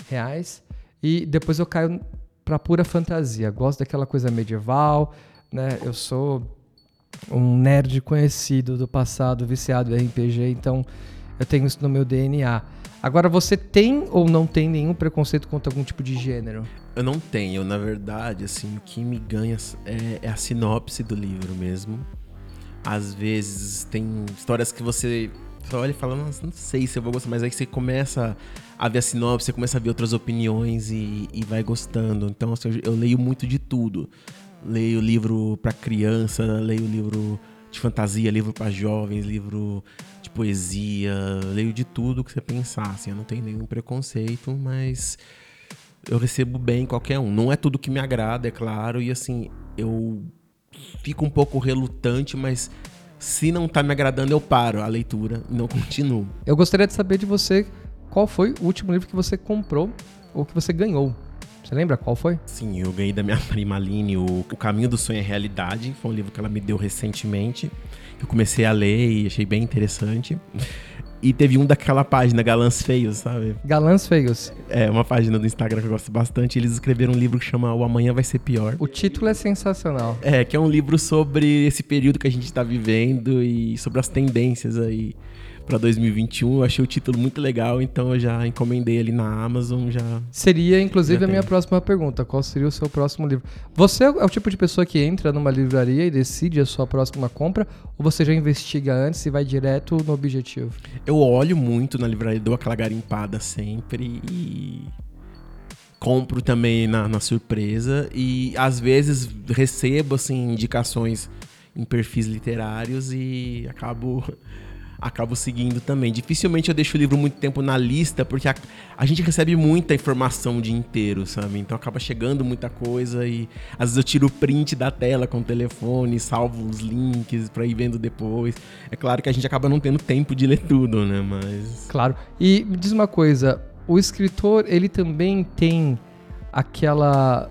[SPEAKER 1] reais. E depois eu caio para pura fantasia. Gosto daquela coisa medieval, né? Eu sou um nerd conhecido do passado, viciado em RPG, então eu tenho isso no meu DNA. Agora, você tem ou não tem nenhum preconceito contra algum tipo de gênero?
[SPEAKER 2] Eu não tenho, na verdade, assim, o que me ganha é, é a sinopse do livro mesmo. Às vezes tem histórias que você só olha e fala, não sei se eu vou gostar, mas aí você começa a ver a sinopse, você começa a ver outras opiniões e, e vai gostando. Então, assim, eu, eu, leio muito de tudo. Leio livro para criança, leio livro de fantasia, livro para jovens, livro de poesia, leio de tudo que você pensar, assim, eu não tenho nenhum preconceito, mas eu recebo bem qualquer um. Não é tudo que me agrada, é claro, e assim, eu fico um pouco relutante, mas se não tá me agradando, eu paro a leitura e não continuo.
[SPEAKER 1] Eu gostaria de saber de você qual foi o último livro que você comprou ou que você ganhou. Você lembra qual foi?
[SPEAKER 2] Sim, eu ganhei da minha [laughs] prima Aline o, o Caminho do Sonho é Realidade. Foi um livro que ela me deu recentemente. Eu comecei a ler e achei bem interessante. E teve um daquela página, Galãs Feios, sabe?
[SPEAKER 1] Galãs Feios.
[SPEAKER 2] É, uma página do Instagram que eu gosto bastante. Eles escreveram um livro que chama O Amanhã Vai Ser Pior.
[SPEAKER 1] O título é sensacional.
[SPEAKER 2] É, que é um livro sobre esse período que a gente está vivendo e sobre as tendências aí para 2021. Eu achei o título muito legal, então eu já encomendei ali na Amazon, já.
[SPEAKER 1] Seria inclusive já a minha próxima pergunta, qual seria o seu próximo livro? Você é o tipo de pessoa que entra numa livraria e decide a sua próxima compra ou você já investiga antes e vai direto no objetivo?
[SPEAKER 2] Eu olho muito na livraria, dou aquela garimpada sempre e compro também na, na surpresa e às vezes recebo assim indicações em perfis literários e acabo acabo seguindo também. Dificilmente eu deixo o livro muito tempo na lista, porque a, a gente recebe muita informação o dia inteiro, sabe? Então acaba chegando muita coisa e às vezes eu tiro o print da tela com o telefone, salvo os links para ir vendo depois. É claro que a gente acaba não tendo tempo de ler tudo, né? Mas.
[SPEAKER 1] Claro. E me diz uma coisa: o escritor, ele também tem aquela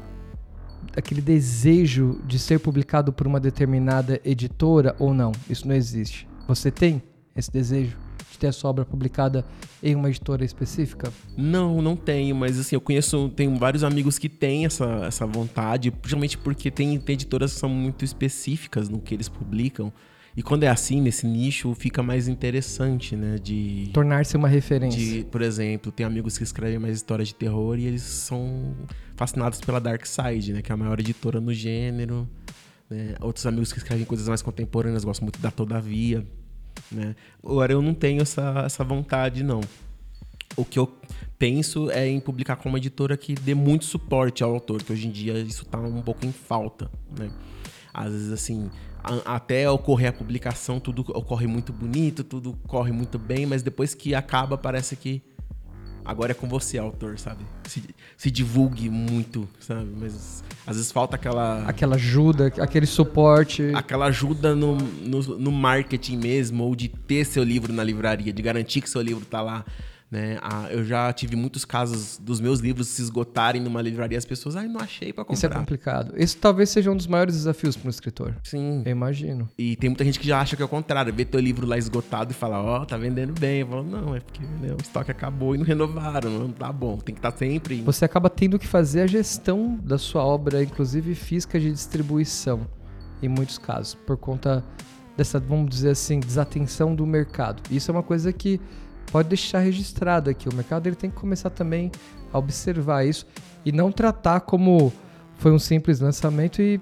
[SPEAKER 1] aquele desejo de ser publicado por uma determinada editora ou não? Isso não existe. Você tem? Esse desejo de ter a sua obra publicada em uma editora específica?
[SPEAKER 2] Não, não tenho, mas assim, eu conheço, tenho vários amigos que têm essa, essa vontade, principalmente porque tem, tem editoras que são muito específicas no que eles publicam. E quando é assim, nesse nicho, fica mais interessante, né? De.
[SPEAKER 1] Tornar-se uma referência.
[SPEAKER 2] De, por exemplo, tem amigos que escrevem mais histórias de terror e eles são fascinados pela Dark Side, né? Que é a maior editora no gênero. Né? Outros amigos que escrevem coisas mais contemporâneas gostam muito da Todavia. Né? Agora eu não tenho essa, essa vontade, não. O que eu penso é em publicar com uma editora que dê muito suporte ao autor, que hoje em dia isso está um pouco em falta. Né? Às vezes, assim, a, até ocorrer a publicação, tudo ocorre muito bonito, tudo corre muito bem, mas depois que acaba, parece que agora é com você, autor, sabe? Se, se divulgue muito, sabe? Mas às vezes falta aquela.
[SPEAKER 1] Aquela ajuda, aquele suporte.
[SPEAKER 2] Aquela ajuda no, no, no marketing mesmo, ou de ter seu livro na livraria, de garantir que seu livro tá lá. Né? Ah, eu já tive muitos casos dos meus livros se esgotarem numa livraria as pessoas, ai, não achei para comprar.
[SPEAKER 1] Isso é complicado. Esse talvez seja um dos maiores desafios para um escritor.
[SPEAKER 2] Sim.
[SPEAKER 1] Eu imagino.
[SPEAKER 2] E tem muita gente que já acha que é o contrário, vê teu livro lá esgotado e fala, ó, oh, tá vendendo bem. Eu falo, não, é porque né, o estoque acabou e não renovaram, não tá bom, tem que estar tá sempre.
[SPEAKER 1] Você acaba tendo que fazer a gestão da sua obra, inclusive física de distribuição, em muitos casos, por conta dessa, vamos dizer assim, desatenção do mercado. Isso é uma coisa que pode deixar registrado aqui. O mercado ele tem que começar também a observar isso e não tratar como foi um simples lançamento e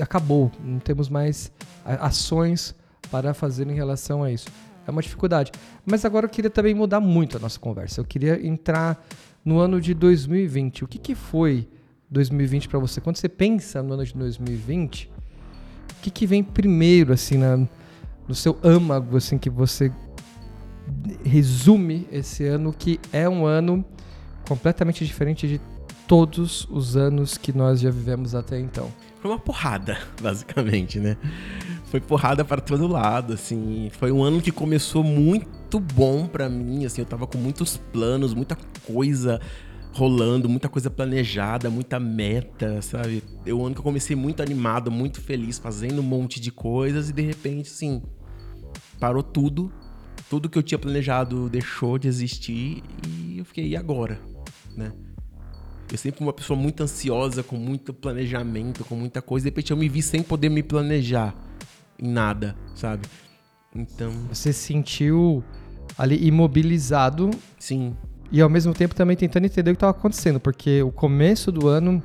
[SPEAKER 1] acabou. Não temos mais ações para fazer em relação a isso. É uma dificuldade. Mas agora eu queria também mudar muito a nossa conversa. Eu queria entrar no ano de 2020. O que, que foi 2020 para você? Quando você pensa no ano de 2020, o que, que vem primeiro assim na, no seu âmago assim que você resume esse ano que é um ano completamente diferente de todos os anos que nós já vivemos até então.
[SPEAKER 2] Foi uma porrada, [laughs] basicamente, né? Foi porrada para todo lado, assim. Foi um ano que começou muito bom para mim, assim. Eu tava com muitos planos, muita coisa rolando, muita coisa planejada, muita meta, sabe? Eu um ano que eu comecei muito animado, muito feliz, fazendo um monte de coisas e de repente, assim, parou tudo tudo que eu tinha planejado deixou de existir e eu fiquei, e agora? Né? Eu sempre fui uma pessoa muito ansiosa, com muito planejamento, com muita coisa, de repente eu me vi sem poder me planejar em nada, sabe? Então.
[SPEAKER 1] Você se sentiu ali imobilizado.
[SPEAKER 2] Sim.
[SPEAKER 1] E ao mesmo tempo também tentando entender o que estava acontecendo, porque o começo do ano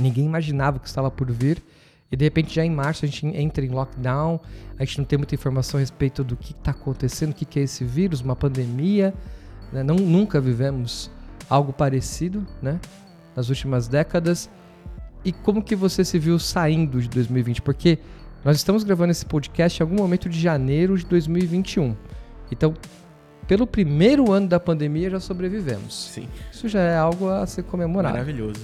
[SPEAKER 1] ninguém imaginava o que estava por vir E de repente já em março a gente entra em lockdown, a gente não tem muita informação a respeito do que está acontecendo, o que, que é esse vírus, uma pandemia. Né? Não, nunca vivemos algo parecido né? nas últimas décadas. E como que você se viu saindo de 2020? Porque nós estamos gravando esse podcast em algum momento de janeiro de 2021. Então, pelo primeiro ano da pandemia já sobrevivemos.
[SPEAKER 2] Sim.
[SPEAKER 1] Isso já é algo a ser comemorado.
[SPEAKER 2] Maravilhoso.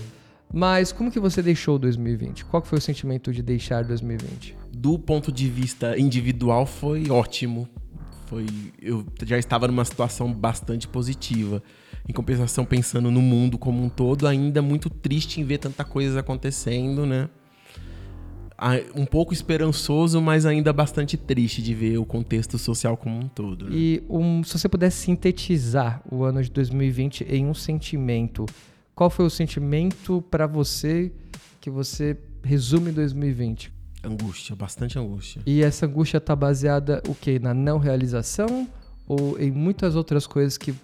[SPEAKER 1] Mas como que você deixou 2020? Qual foi o sentimento de deixar 2020?
[SPEAKER 2] Do ponto de vista individual foi ótimo. Foi, eu já estava numa situação bastante positiva. Em compensação, pensando no mundo como um todo, ainda muito triste em ver tanta coisa acontecendo, né? um pouco esperançoso, mas ainda bastante triste de ver o contexto social como um todo. Né?
[SPEAKER 1] E um, se você pudesse sintetizar o ano de 2020 em um sentimento, qual foi o sentimento para você que você resume 2020?
[SPEAKER 2] Angústia, bastante angústia.
[SPEAKER 1] E essa angústia está baseada o quê? Na não realização ou em muitas outras coisas que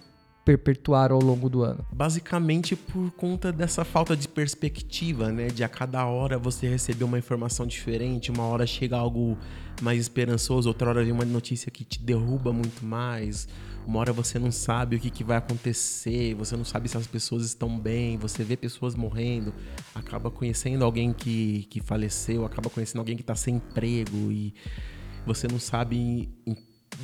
[SPEAKER 1] perpetuaram ao longo do ano?
[SPEAKER 2] Basicamente por conta dessa falta de perspectiva, né? De a cada hora você receber uma informação diferente, uma hora chega algo mais esperançoso, outra hora vem uma notícia que te derruba muito mais. Uma hora você não sabe o que, que vai acontecer, você não sabe se as pessoas estão bem, você vê pessoas morrendo, acaba conhecendo alguém que, que faleceu, acaba conhecendo alguém que está sem emprego e você não sabe,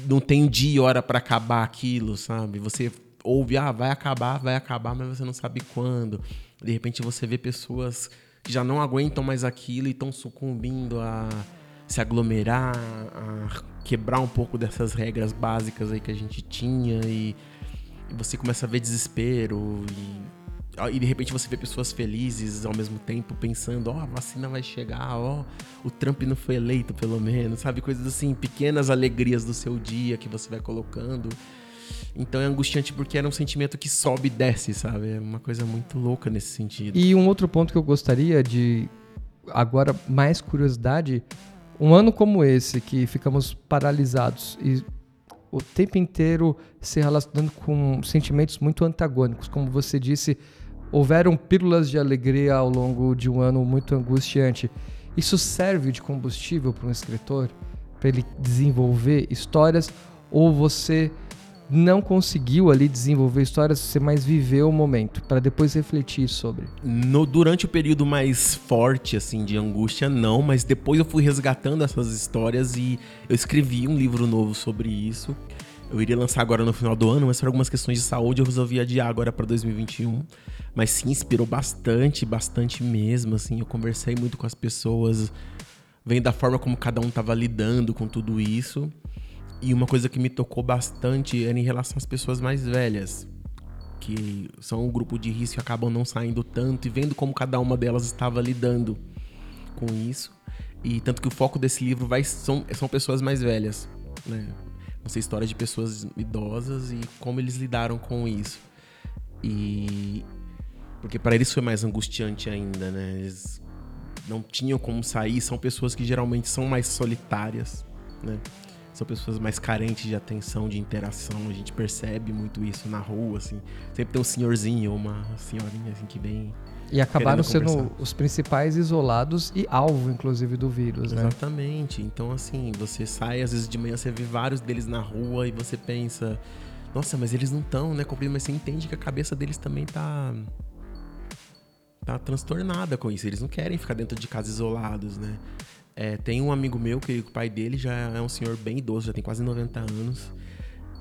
[SPEAKER 2] não tem dia e hora para acabar aquilo, sabe? Você ouve, ah, vai acabar, vai acabar, mas você não sabe quando. De repente você vê pessoas que já não aguentam mais aquilo e estão sucumbindo a se aglomerar, a quebrar um pouco dessas regras básicas aí que a gente tinha e, você começa a ver desespero e, e, de repente você vê pessoas felizes ao mesmo tempo pensando, ó, oh, a vacina vai chegar, ó, oh, o Trump não foi eleito pelo menos, sabe? Coisas assim, pequenas alegrias do seu dia que você vai colocando então é angustiante porque era um sentimento que sobe e desce, sabe? É uma coisa muito louca nesse sentido.
[SPEAKER 1] E um outro ponto que eu gostaria de agora mais curiosidade, um ano como esse que ficamos paralisados e o tempo inteiro se relacionando com sentimentos muito antagônicos, como você disse, houveram pílulas de alegria ao longo de um ano muito angustiante. Isso serve de combustível para um escritor, para ele desenvolver histórias, ou você não conseguiu ali desenvolver histórias, você mais viveu o momento, para depois refletir sobre?
[SPEAKER 2] No, durante o período mais forte, assim, de angústia, não, mas depois eu fui resgatando essas histórias e eu escrevi um livro novo sobre isso. Eu iria lançar agora no final do ano, mas por algumas questões de saúde eu resolvi adiar agora para 2021. Mas sim, inspirou bastante, bastante mesmo, assim. Eu conversei muito com as pessoas, vendo da forma como cada um estava lidando com tudo isso. E uma coisa que me tocou bastante era em relação às pessoas mais velhas, que são um grupo de risco e acabam não saindo tanto e vendo como cada uma delas estava lidando com isso. E tanto que o foco desse livro vai são, são pessoas mais velhas, né? Vão ser histórias de pessoas idosas e como eles lidaram com isso. E porque para eles foi mais angustiante ainda, né? Eles não tinham como sair, são pessoas que geralmente são mais solitárias, né? São pessoas mais carentes de atenção, de interação. A gente percebe muito isso na rua, assim. Sempre tem um senhorzinho ou uma senhorinha, assim, que vem.
[SPEAKER 1] E acabaram sendo os principais isolados e alvo, inclusive, do vírus,
[SPEAKER 2] né? Exatamente. Então, assim, você sai, às vezes de manhã você vê vários deles na rua e você pensa, nossa, mas eles não estão, né, cumprindo, mas você entende que a cabeça deles também tá. tá transtornada com isso. Eles não querem ficar dentro de casa isolados, né? É, tem um amigo meu que o pai dele já é um senhor bem idoso, já tem quase 90 anos.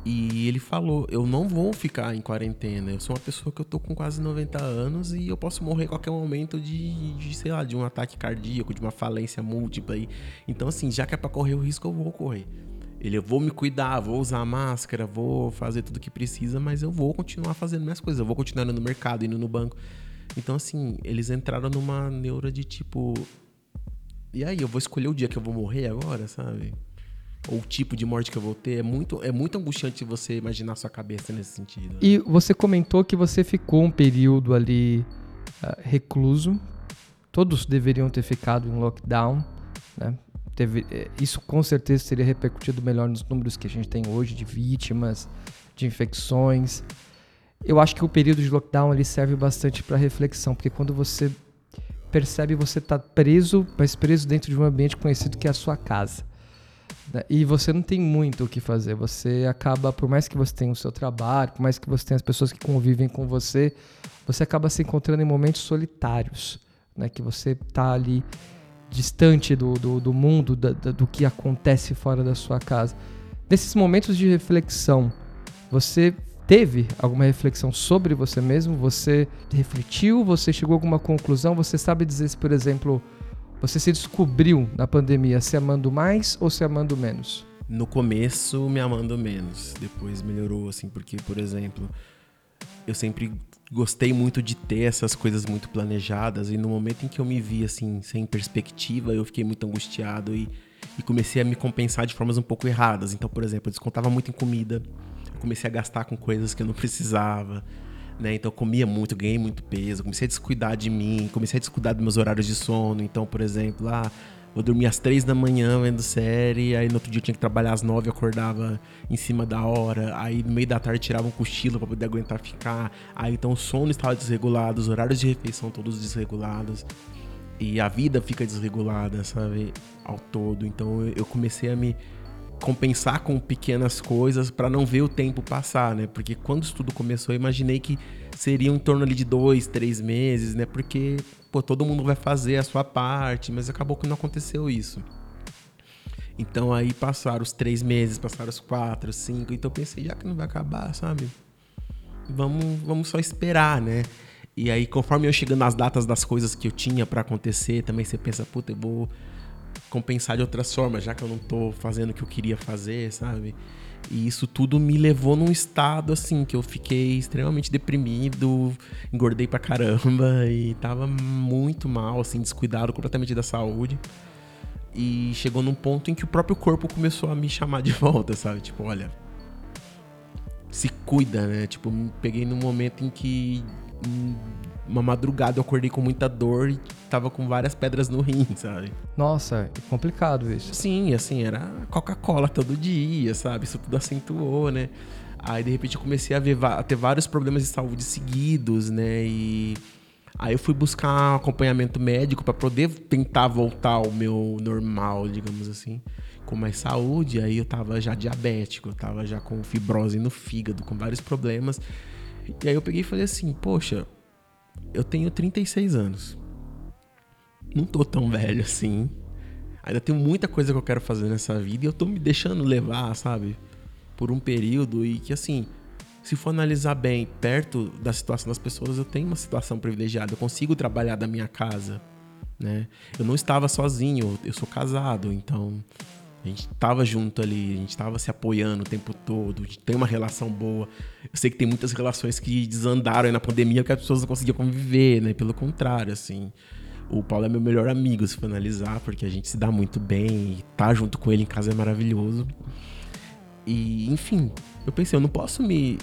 [SPEAKER 2] E ele falou: Eu não vou ficar em quarentena. Eu sou uma pessoa que eu tô com quase 90 anos e eu posso morrer a qualquer momento de, de sei lá, de um ataque cardíaco, de uma falência múltipla. Aí. Então, assim, já que é pra correr o risco, eu vou correr. Ele, eu vou me cuidar, vou usar máscara, vou fazer tudo que precisa, mas eu vou continuar fazendo minhas coisas. Eu vou continuar indo no mercado, indo no banco. Então, assim, eles entraram numa neura de tipo: e aí, eu vou escolher o dia que eu vou morrer agora, sabe? Ou o tipo de morte que eu vou ter. É muito, é muito angustiante você imaginar sua cabeça nesse sentido.
[SPEAKER 1] E você comentou que você ficou um período ali uh, recluso. Todos deveriam ter ficado em lockdown, né? Teve, eh, isso com certeza teria repercutido melhor nos números que a gente tem hoje de vítimas, de infecções. Eu acho que o período de lockdown ele serve bastante para reflexão, porque quando você percebe você tá preso, mas preso dentro de um ambiente conhecido que é a sua casa. Né? E você não tem muito o que fazer. Você acaba, por mais que você tenha o seu trabalho, por mais que você tenha as pessoas que convivem com você, você acaba se encontrando em momentos solitários, né? Que você tá ali distante do, do, do mundo, da, da, do que acontece fora da sua casa. Nesses momentos de reflexão, você teve alguma reflexão sobre você mesmo? Você refletiu? Você chegou a alguma conclusão? Você sabe dizer se, por exemplo, você se descobriu na pandemia se amando mais ou se amando menos?
[SPEAKER 2] No começo, me amando menos. Depois melhorou, assim, porque, por exemplo, eu sempre gostei muito de ter essas coisas muito planejadas. E no momento em que eu me vi, assim, sem perspectiva, eu fiquei muito angustiado e, e comecei a me compensar de formas um pouco erradas. Então, por exemplo, eu descontava muito em comida. Eu comecei a gastar com coisas que eu não precisava né? Então eu comia muito, ganhei muito peso, comecei a descuidar de mim, comecei a descuidar dos meus horários de sono. Então, por exemplo, lá ah, eu dormia às três da manhã vendo série, aí no outro dia eu tinha que trabalhar às nove, acordava em cima da hora, aí no meio da tarde tirava um cochilo para poder aguentar ficar. Aí então o sono estava desregulado, os horários de refeição todos desregulados. E a vida fica desregulada, sabe, ao todo. Então eu comecei a me compensar com pequenas coisas para não ver o tempo passar, né? Porque quando isso tudo começou, eu imaginei que seria em torno ali de dois, três meses, né? Porque, pô, todo mundo vai fazer a sua parte, mas acabou que não aconteceu isso. Então aí passaram os três meses, passaram os quatro, cinco, então eu pensei, já que não vai acabar, sabe? Vamos, vamos só esperar, né? E aí, conforme eu chegando nas datas das coisas que eu tinha para acontecer, também você pensa, puta, eu vou compensar de outras formas, já que eu não tô fazendo o que eu queria fazer, sabe? E isso tudo me levou num estado assim que eu fiquei extremamente deprimido, engordei pra caramba [laughs] e tava muito mal, assim, descuidado completamente da saúde. E chegou num ponto em que o próprio corpo começou a me chamar de [laughs] volta, sabe? Tipo, olha, se cuida, né? Tipo, peguei num momento em que uma madrugada eu acordei com muita dor e tava com várias pedras no rim, sabe?
[SPEAKER 1] Nossa, é complicado isso.
[SPEAKER 2] Sim, assim, era Coca-Cola todo dia, sabe? Isso tudo acentuou, né? Aí de repente eu comecei a, ver, a ter vários problemas de saúde seguidos, né? E aí eu fui buscar um acompanhamento médico para poder tentar voltar ao meu normal, digamos assim, com mais saúde. Aí eu tava já diabético, eu tava já com fibrose no fígado, com vários problemas. E aí eu peguei e falei assim, poxa, eu tenho 36 anos. Não tô tão velho assim. Ainda tenho muita coisa que eu quero fazer nessa vida e eu tô me deixando levar, sabe? Por um período e que assim, se for analisar bem, perto da situação das pessoas, eu tenho uma situação privilegiada. Eu consigo trabalhar da minha casa, né? Eu não estava sozinho, eu sou casado, então a gente tava junto ali, a gente tava se apoiando o tempo todo, tem uma relação boa. Eu sei que tem muitas relações que desandaram aí na pandemia porque as pessoas não conseguiam conviver, né? Pelo contrário, assim. O Paulo é meu melhor amigo, se for analisar, porque a gente se dá muito bem tá junto com ele em casa é maravilhoso. E, enfim, eu pensei, eu não posso me,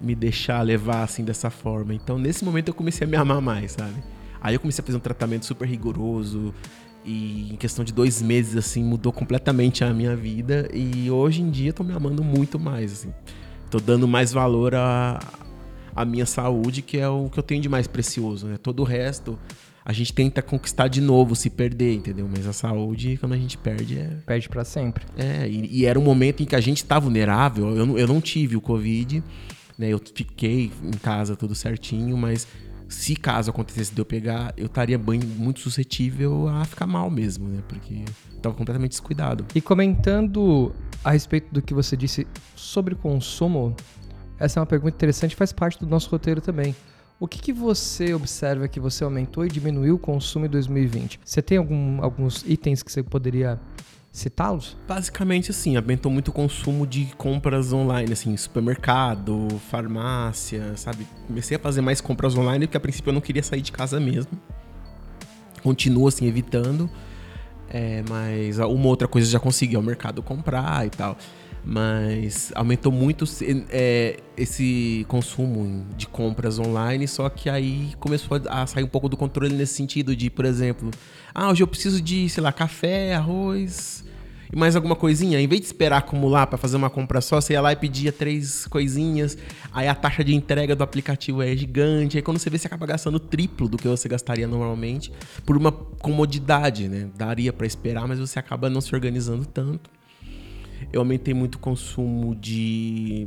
[SPEAKER 2] me deixar levar assim dessa forma. Então, nesse momento, eu comecei a me amar mais, sabe? Aí eu comecei a fazer um tratamento super rigoroso, e em questão de dois meses, assim, mudou completamente a minha vida. E hoje em dia tô me amando muito mais, assim. Tô dando mais valor à, à minha saúde, que é o que eu tenho de mais precioso, né? Todo o resto a gente tenta conquistar de novo, se perder, entendeu? Mas a saúde, quando a gente perde, é.
[SPEAKER 1] Perde para sempre.
[SPEAKER 2] É, e, e, era um momento em que a gente tá vulnerável. Eu, eu não tive o Covid, né? Eu fiquei em casa tudo certinho, mas se caso acontecesse de eu pegar, eu estaria bem, muito suscetível a ficar mal mesmo, né? Porque eu tava completamente descuidado.
[SPEAKER 1] E comentando a respeito do que você disse sobre consumo, essa é uma pergunta interessante faz parte do nosso roteiro também. O que, que, você observa que você aumentou e diminuiu o consumo em 2020? Você tem algum, alguns itens que você poderia citá-los?
[SPEAKER 2] Basicamente, assim, aumentou muito o consumo de compras online, assim, supermercado, farmácia, sabe? Comecei a fazer mais compras online porque a princípio eu não queria sair de casa mesmo. Continuo, assim, evitando. É, mas uma outra coisa já consegui ao mercado comprar e tal. Mas aumentou muito é, esse consumo de compras online, só que aí começou a sair um pouco do controle nesse sentido de, por exemplo, ah, hoje eu preciso de, sei lá, café, arroz, e mais alguma coisinha. Em vez de esperar acumular para fazer uma compra só, você ia lá e pedia três coisinhas. Aí a taxa de entrega do aplicativo é gigante. Aí quando você vê, você acaba gastando triplo do que você gastaria normalmente por uma comodidade, né? Daria para esperar, mas você acaba não se organizando tanto. Eu aumentei muito o consumo de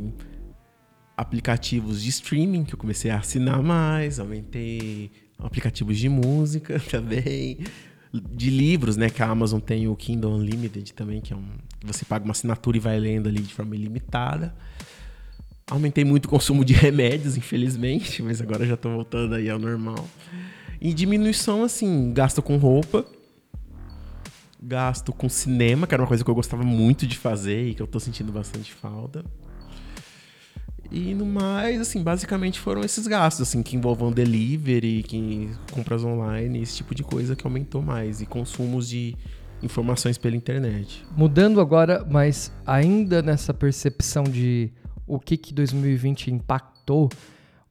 [SPEAKER 2] aplicativos de streaming, que eu comecei a assinar mais, aumentei aplicativos de música [laughs] também de livros, né? Que a Amazon tem o Kindle Unlimited também, que é um. Você paga uma assinatura e vai lendo ali de forma ilimitada. Aumentei muito o consumo de remédios, infelizmente, mas agora já tô voltando aí ao normal. E diminuição, assim, gasto com roupa, gasto com cinema, que era uma coisa que eu gostava muito de fazer e que eu tô sentindo bastante falta. E no mais, assim, basicamente foram esses gastos, assim, que envolvam delivery, que compras online, esse tipo de coisa que aumentou mais. E consumos de informações pela internet.
[SPEAKER 1] Mudando agora, mas ainda nessa percepção de o que, que 2020 impactou,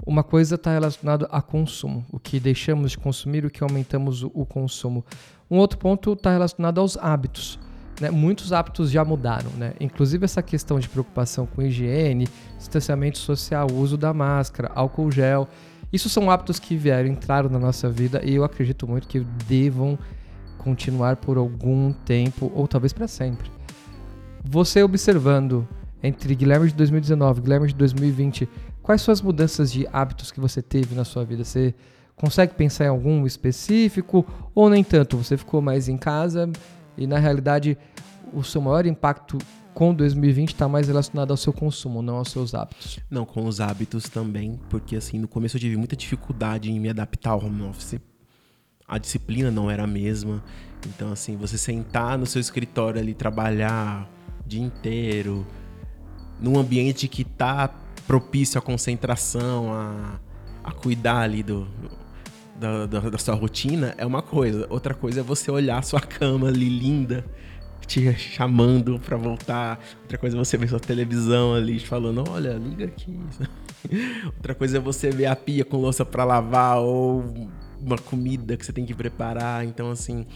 [SPEAKER 1] uma coisa está relacionada a consumo, o que deixamos de consumir, o que aumentamos o, o consumo. Um outro ponto está relacionado aos hábitos né, muitos hábitos já mudaram, né? Inclusive essa questão de preocupação com higiene, distanciamento social, uso da máscara, álcool gel. Isso são hábitos que vieram, entraram na nossa vida e eu acredito muito que devam continuar por algum tempo ou talvez para sempre. Você observando entre Guilherme de 2019 e Guilherme de 2020, quais são as mudanças de hábitos que você teve na sua vida? Você consegue pensar em algum específico ou nem tanto? Você ficou mais em casa e na realidade o seu maior impacto com 2020 está mais relacionado ao seu consumo, não aos seus hábitos.
[SPEAKER 2] Não, com os hábitos também, porque assim, no começo eu tive muita dificuldade em me adaptar ao home office. A disciplina não era a mesma. Então, assim, você sentar no seu escritório ali, trabalhar o dia inteiro, num ambiente que tá propício à concentração, a, a cuidar ali do, da, da, da, sua rotina é uma coisa. Outra coisa é você olhar a sua cama ali linda, te chamando para voltar. Outra coisa é você ver sua televisão ali falando, olha, liga aqui. [laughs] Outra coisa é você ver a pia com louça para lavar ou uma comida que você tem que preparar. Então, assim,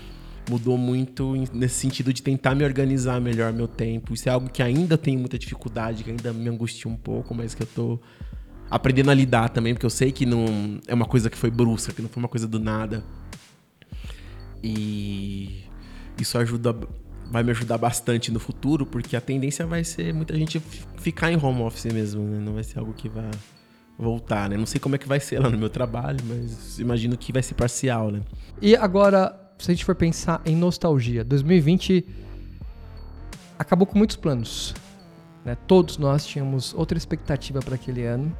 [SPEAKER 2] mudou muito nesse sentido de tentar me organizar melhor meu tempo. Isso é algo que ainda tenho muita dificuldade, que ainda me angustia um pouco, mas que eu tô aprendendo a lidar também, porque eu sei que não é uma coisa que foi brusca, que não foi uma coisa do nada. E isso ajuda vai me ajudar bastante no futuro, porque a tendência vai ser muita gente ficar em home office mesmo, né? Não vai ser algo que vai voltar, né? Não sei como é que vai ser lá no meu trabalho, mas imagino que vai ser parcial, né?
[SPEAKER 1] E agora, se a gente for pensar em nostalgia, 2020 acabou com muitos planos. Né? Todos nós tínhamos outra expectativa para aquele ano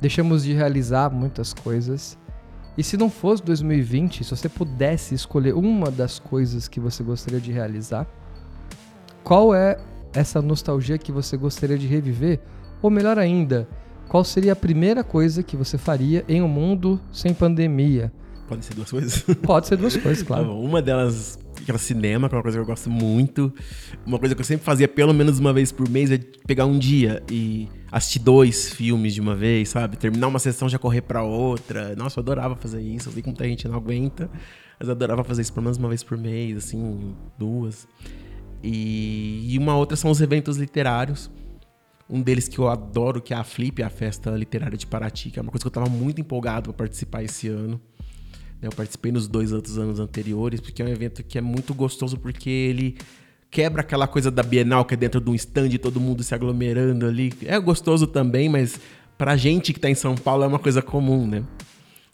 [SPEAKER 1] deixamos de realizar muitas coisas. E se não fosse 2020, se você pudesse escolher uma das coisas que você gostaria de realizar, qual é essa nostalgia que você gostaria de reviver? Ou melhor ainda, qual seria a primeira coisa que você faria em um mundo sem pandemia?
[SPEAKER 2] Podem ser duas coisas?
[SPEAKER 1] Pode ser duas coisas, [laughs] claro.
[SPEAKER 2] Uma delas que o cinema, que é uma coisa que eu gosto muito. Uma coisa que eu sempre fazia pelo menos uma vez por mês é pegar um dia e assistir dois filmes de uma vez, sabe? Terminar uma sessão já correr para outra. Nossa, eu adorava fazer isso. Eu vi que muita gente não aguenta, mas eu adorava fazer isso pelo menos uma vez por mês, assim, duas. E, e uma outra são os eventos literários. Um deles que eu adoro, que é a Flip, a Festa Literária de Paraty, que é uma coisa que eu estava muito empolgado para participar esse ano. Eu participei nos dois outros anos anteriores, porque é um evento que é muito gostoso, porque ele quebra aquela coisa da Bienal, que é dentro de um stand, todo mundo se aglomerando ali. É gostoso também, mas pra gente que tá em São Paulo é uma coisa comum, né?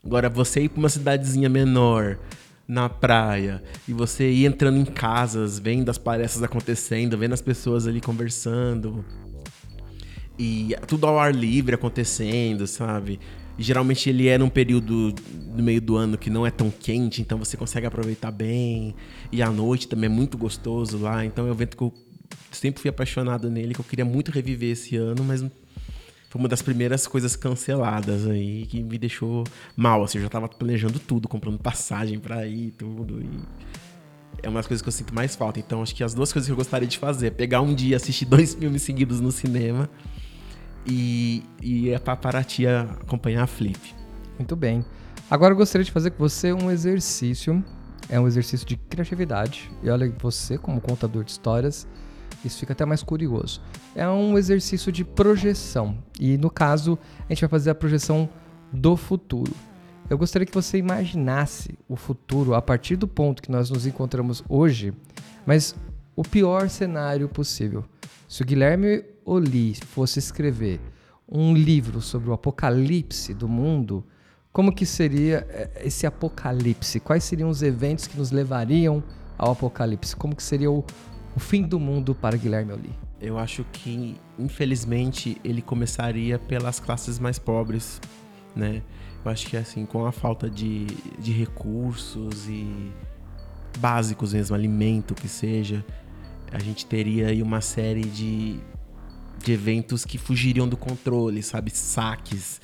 [SPEAKER 2] Agora, você ir pra uma cidadezinha menor, na praia, e você ir entrando em casas, vendo as palestras acontecendo, vendo as pessoas ali conversando, e tudo ao ar livre acontecendo, sabe? Geralmente ele é num período no meio do ano que não é tão quente, então você consegue aproveitar bem. E à noite também é muito gostoso lá. Então é um evento que eu sempre fui apaixonado nele, que eu queria muito reviver esse ano, mas foi uma das primeiras coisas canceladas aí que me deixou mal. Assim, eu já tava planejando tudo, comprando passagem para ir tudo. E é uma das coisas que eu sinto mais falta. Então acho que as duas coisas que eu gostaria de fazer é pegar um dia, assistir dois [laughs] filmes seguidos no cinema e, e é para Paraty acompanhar a Flip.
[SPEAKER 1] Muito bem. Agora eu gostaria de fazer com você um exercício é um exercício de criatividade. E olha, você, como contador de histórias, isso fica até mais curioso. É um exercício de projeção. E no caso, a gente vai fazer a projeção do futuro. Eu gostaria que você imaginasse o futuro a partir do ponto que nós nos encontramos hoje, mas o pior cenário possível. Se o Guilherme Oli fosse escrever um livro sobre o apocalipse do mundo, como que seria eh, esse apocalipse? Quais seriam os eventos que nos levariam ao apocalipse? Como que seria o, o fim do mundo para Guilherme Oli?
[SPEAKER 2] Eu acho que, infelizmente, ele começaria pelas classes mais pobres, né? Eu acho que, assim, com a falta de, de recursos e básicos mesmo, alimento que seja, a gente teria aí uma série de, de eventos que fugiriam do controle, sabe? Saques,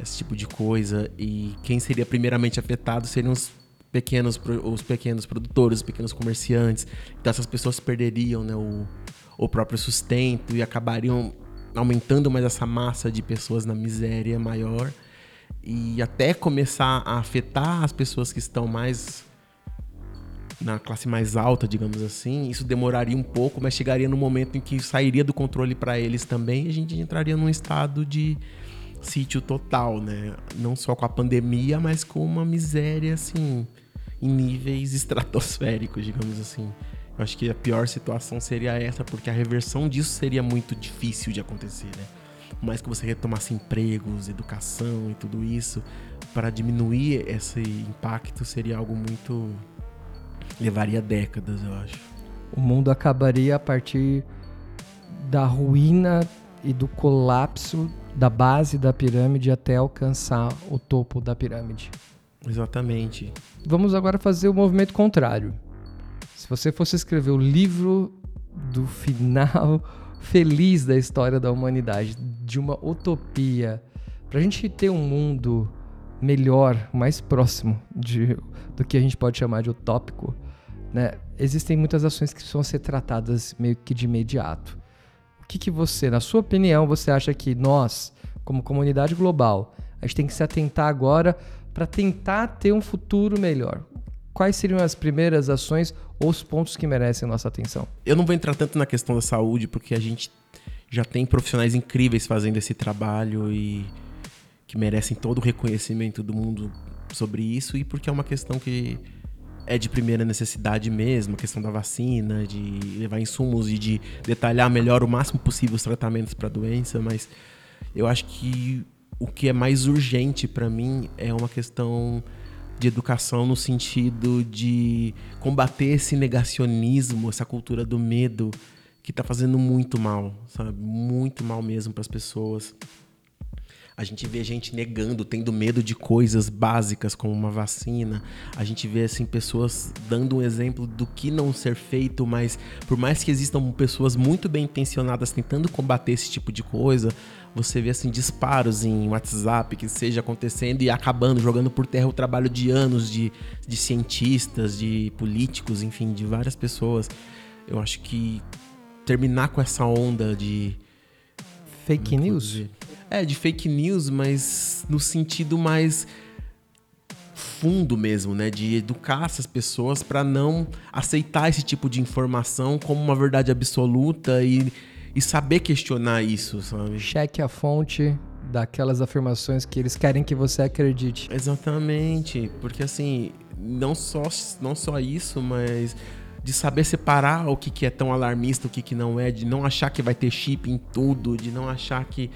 [SPEAKER 2] esse tipo de coisa. E quem seria primeiramente afetado seriam os pequenos, os pequenos produtores, os pequenos comerciantes. Então essas pessoas perderiam né, o, o próprio sustento e acabariam aumentando mais essa massa de pessoas na miséria maior. E até começar a afetar as pessoas que estão mais na classe mais alta, digamos assim, isso demoraria um pouco, mas chegaria no momento em que sairia do controle para eles também e a gente entraria num estado de sítio total, né? Não só com a pandemia, mas com uma miséria, assim, em níveis [laughs] estratosféricos, digamos assim. Eu acho que a pior situação seria essa, porque a reversão disso seria muito difícil de acontecer, né? mais que você retomasse empregos, educação e tudo isso, para diminuir esse impacto seria algo muito. Levaria décadas, eu acho.
[SPEAKER 1] O mundo acabaria a partir da ruína e do colapso da base da pirâmide até alcançar o topo da pirâmide.
[SPEAKER 2] Exatamente.
[SPEAKER 1] Vamos agora fazer o movimento contrário. Se você fosse escrever o livro do final [laughs] feliz da história da humanidade, de uma utopia, para a gente ter um mundo melhor, mais próximo de, do que a gente pode chamar de utópico, né? existem muitas ações que precisam ser tratadas meio que de imediato. O que, que você, na sua opinião, você acha que nós, como comunidade global, a gente tem que se atentar agora para tentar ter um futuro melhor? Quais seriam as primeiras ações ou os pontos que merecem nossa atenção?
[SPEAKER 2] Eu não vou entrar tanto na questão da saúde, porque a gente já tem profissionais incríveis fazendo esse trabalho e que merecem todo o reconhecimento do mundo sobre isso, e porque é uma questão que é de primeira necessidade mesmo, a questão da vacina, de levar insumos e de detalhar melhor o máximo possível os tratamentos para a doença, mas eu acho que o que é mais urgente para mim é uma questão de educação no sentido de combater esse negacionismo, essa cultura do medo que está fazendo muito mal, sabe? Muito mal mesmo para as pessoas. A gente vê gente negando, tendo medo de coisas básicas como uma vacina. A gente vê assim pessoas dando um exemplo do que não ser feito, mas por mais que existam pessoas muito bem intencionadas tentando combater esse tipo de coisa, você vê assim disparos em WhatsApp que seja acontecendo e acabando, jogando por terra o trabalho de anos de, de cientistas, de políticos, enfim, de várias pessoas. Eu acho que terminar com essa onda de
[SPEAKER 1] fake news.
[SPEAKER 2] É, de fake news, mas no sentido mais fundo mesmo, né, de educar essas pessoas para não aceitar esse tipo de informação como uma verdade absoluta e e saber questionar isso, sabe?
[SPEAKER 1] Cheque a fonte daquelas afirmações que eles querem que você acredite.
[SPEAKER 2] Exatamente, porque assim, não só, não só isso, mas de saber separar o que, que é tão alarmista, o que, que não é, de não achar que vai ter chip em tudo, de não achar que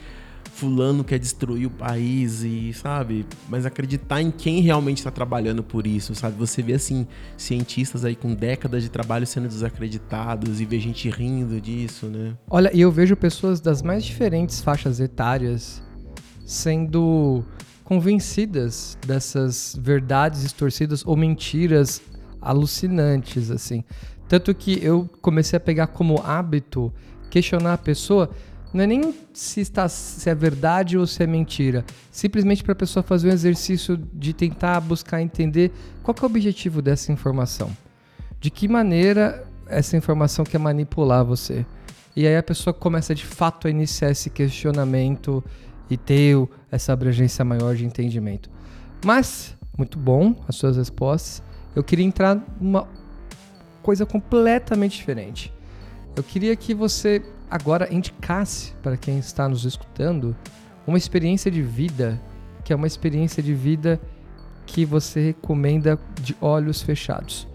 [SPEAKER 2] fulano quer destruir o país e, sabe? Mas acreditar em quem realmente está trabalhando por isso, sabe? Você vê, assim, cientistas aí com décadas de trabalho sendo desacreditados e vê gente rindo disso, né?
[SPEAKER 1] Olha, e eu vejo pessoas das mais diferentes faixas etárias sendo convencidas dessas verdades distorcidas ou mentiras alucinantes, assim. Tanto que eu comecei a pegar como hábito questionar a pessoa não é nem se, está, se é verdade ou se é mentira. Simplesmente para a pessoa fazer um exercício de tentar buscar entender qual é o objetivo dessa informação. De que maneira essa informação quer manipular você. E aí a pessoa começa de fato a iniciar esse questionamento e ter essa abrangência maior de entendimento. Mas, muito bom as suas respostas. eu queria entrar numa coisa completamente diferente. Eu queria que você agora indicasse para quem está nos escutando uma experiência de vida que é uma experiência de vida que você recomenda de olhos fechados.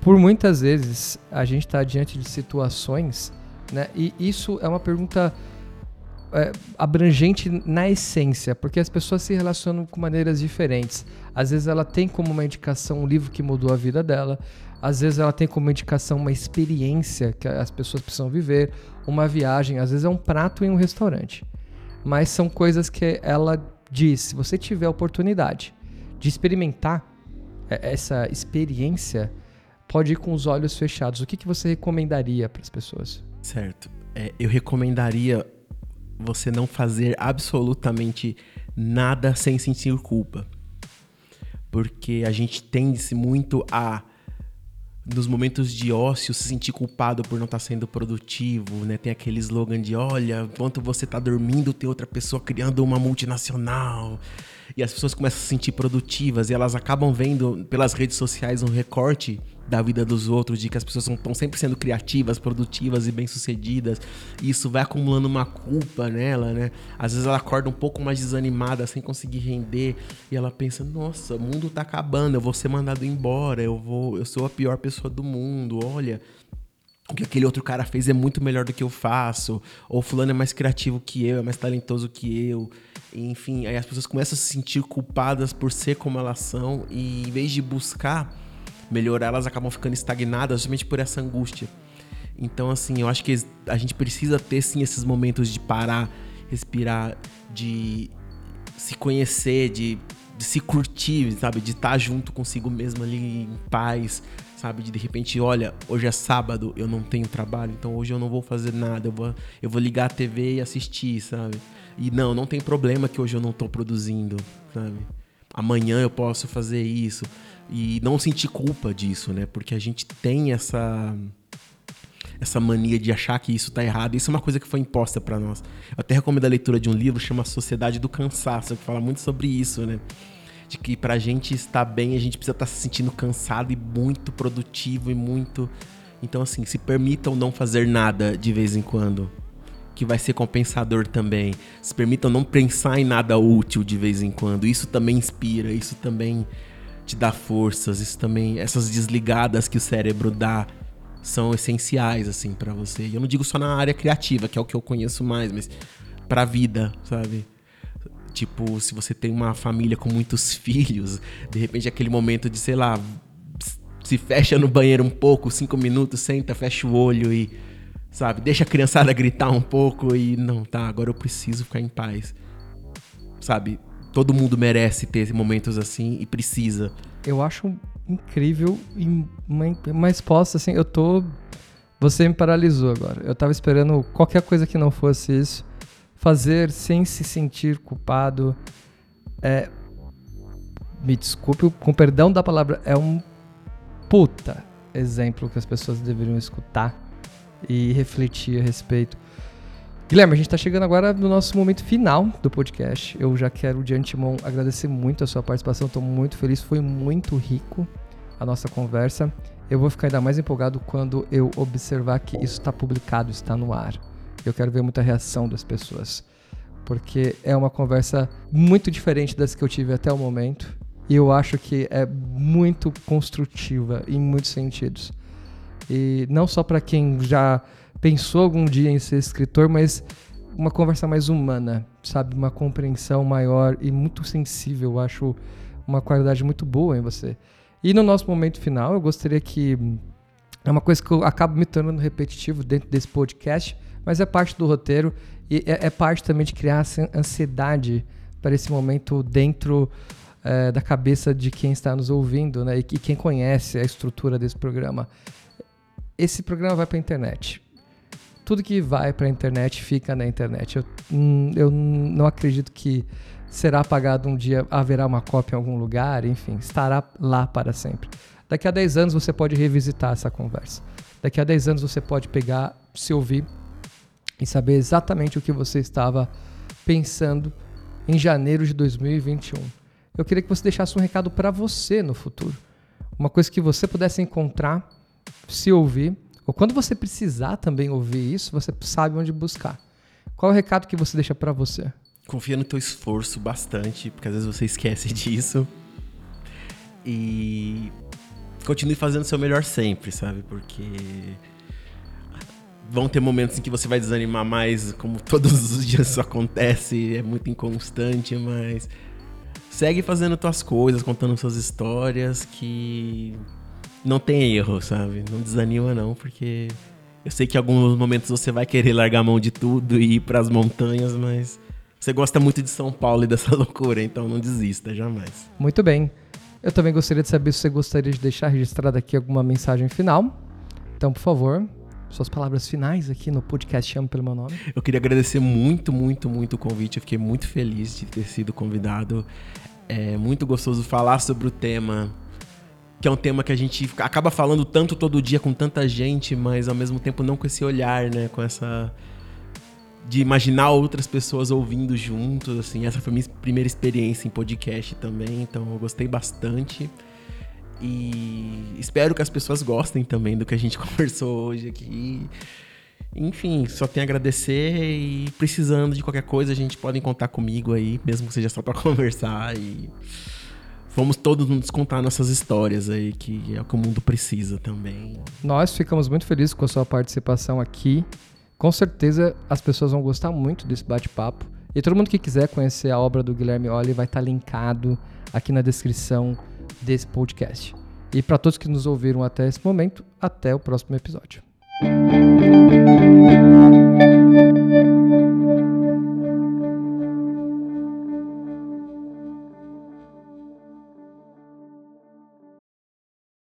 [SPEAKER 1] Por muitas vezes a gente está diante de situações, né? E isso é uma pergunta é, abrangente na essência, porque as pessoas se relacionam com maneiras diferentes. Às vezes ela tem como uma indicação um livro que mudou a vida dela, às vezes ela tem como indicação uma experiência que as pessoas precisam viver, uma viagem, às vezes é um prato em um restaurante. Mas são coisas que ela diz: se você tiver a oportunidade de experimentar é, essa experiência, pode ir com os olhos fechados. O que, que você recomendaria para as pessoas?
[SPEAKER 2] Certo. É, eu recomendaria você não fazer absolutamente nada sem sentir culpa. Porque a gente tende-se muito a nos momentos de ócio se sentir culpado por não estar tá sendo produtivo, né? Tem aquele slogan de olha, enquanto você está dormindo, tem outra pessoa criando uma multinacional. E as pessoas começam a se sentir produtivas e elas acabam vendo pelas redes sociais um recorte da vida dos outros, de que as pessoas estão sempre sendo criativas, produtivas e bem-sucedidas. E isso vai acumulando uma culpa nela, né? Às vezes ela acorda um pouco mais desanimada, sem conseguir render, e ela pensa: "Nossa, o mundo tá acabando, eu vou ser mandado embora, eu vou, eu sou a pior pessoa do mundo. Olha, o que aquele outro cara fez é muito melhor do que eu faço, ou fulano é mais criativo que eu, é mais talentoso que eu. Enfim, aí as pessoas começam a se sentir culpadas por ser como elas são e em vez de buscar melhorar, elas acabam ficando estagnadas justamente por essa angústia. Então, assim, eu acho que a gente precisa ter sim esses momentos de parar, respirar, de se conhecer, de, de se curtir, sabe? De estar junto consigo mesmo ali em paz, sabe? De de repente, olha, hoje é sábado, eu não tenho trabalho, então hoje eu não vou fazer nada, eu vou, eu vou ligar a TV e assistir, sabe? E não, não tem problema que hoje eu não tô produzindo, sabe? Amanhã eu posso fazer isso e não sentir culpa disso, né? Porque a gente tem essa essa mania de achar que isso tá errado. Isso é uma coisa que foi imposta para nós. Eu até recomendo a leitura de um livro chama Sociedade do Cansaço, que fala muito sobre isso, né? De que pra gente estar bem, a gente precisa estar tá se sentindo cansado e muito produtivo e muito. Então, assim, se permitam não fazer nada de vez em quando. Que vai ser compensador também. Se permitam não pensar em nada útil de vez em quando. Isso também inspira, isso também te forças, isso também, essas desligadas que o cérebro dá são essenciais assim para você. E eu não digo só na área criativa, que é o que eu conheço mais, mas para a vida, sabe? Tipo, se você tem uma família com muitos [laughs] filhos, de repente aquele momento de, sei lá, se fecha no banheiro um pouco, cinco minutos, senta, fecha o olho e, sabe, deixa a criançada [laughs] gritar um pouco e não, tá, agora eu preciso ficar em paz. Sabe? Todo mundo merece ter momentos assim e precisa.
[SPEAKER 1] Eu acho incrível e uma, uma resposta assim, eu tô. Você me paralisou agora. Eu tava esperando qualquer coisa que não fosse isso. Fazer sem se sentir culpado. É. Me desculpe, com perdão da palavra, é um puta exemplo que as pessoas deveriam escutar e refletir a respeito. Guilherme, a gente está chegando agora no nosso momento final do podcast. Eu já quero de antemão agradecer muito a sua participação, estou muito feliz, foi muito rico a nossa conversa. Eu vou ficar ainda mais empolgado quando eu observar que isso está publicado, está no ar. Eu quero ver muita reação das pessoas, porque é uma conversa muito diferente das que eu tive até o momento e eu acho que é muito construtiva em muitos sentidos. E não só para quem já pensou algum dia em ser escritor, mas uma conversa mais humana, sabe? Uma compreensão maior e muito sensível. Eu acho uma qualidade muito boa em você. E no nosso momento final, eu gostaria que. É uma coisa que eu acabo me tornando repetitivo dentro desse podcast, mas é parte do roteiro e é, é parte também de criar ansiedade para esse momento dentro é, da cabeça de quem está nos ouvindo né, e, e quem conhece a estrutura desse programa. Esse programa vai para a internet tudo que vai para a internet fica na internet. Eu, hum, eu não acredito que será apagado um dia, haverá uma cópia em algum lugar, enfim, estará lá para sempre. Daqui a 10 anos você pode revisitar essa conversa. Daqui a 10 anos você pode pegar, se ouvir e saber exatamente o que você estava pensando em janeiro de 2021. Eu queria que você deixasse um recado para você no futuro. uma coisa que você pudesse encontrar, se ouvir, ou quando você precisar também ouvir isso, você sabe onde buscar. Qual é o recado que você deixa para você?
[SPEAKER 2] Confia no teu esforço bastante, porque às vezes você esquece [laughs] disso. E continue fazendo o seu melhor sempre, sabe? Porque vão ter momentos em que você vai desanimar mais, como [laughs] todos os dias isso acontece, é muito inconstante, mas segue fazendo tuas coisas, contando suas histórias, que não tem erro, sabe? Não desanima não, porque eu sei que em alguns momentos você vai querer largar a mão de tudo e ir para as montanhas, mas você gosta muito de São Paulo e dessa [laughs] loucura, então não desista jamais.
[SPEAKER 1] Muito bem. Eu também gostaria de saber se você gostaria de deixar registrada aqui alguma mensagem final. Então, por favor, suas palavras finais aqui no podcast Chamo pelo meu nome.
[SPEAKER 2] Eu queria agradecer muito, muito, muito o convite. Eu fiquei muito feliz de ter sido convidado. É muito gostoso falar sobre o tema, que é um tema que a gente acaba falando tanto todo dia com tanta gente, mas ao mesmo tempo não com esse olhar, né? Com essa de imaginar outras pessoas ouvindo juntos, assim. Essa foi minha primeira experiência em podcast também, então eu gostei bastante. E espero que as pessoas gostem também do que a gente [laughs] conversou hoje aqui. Enfim, só tenho a agradecer e precisando de qualquer coisa, a gente pode contar comigo aí, mesmo que seja só para [laughs] conversar e Vamos todos nos contar nossas histórias aí, que é o que o mundo precisa também.
[SPEAKER 1] Nós ficamos muito felizes com a sua participação aqui. Com certeza as pessoas vão gostar muito desse bate-papo. E todo mundo que quiser conhecer a obra do Guilherme Olli vai estar linkado aqui na descrição desse podcast. E para todos que nos ouviram até esse momento, até o próximo episódio.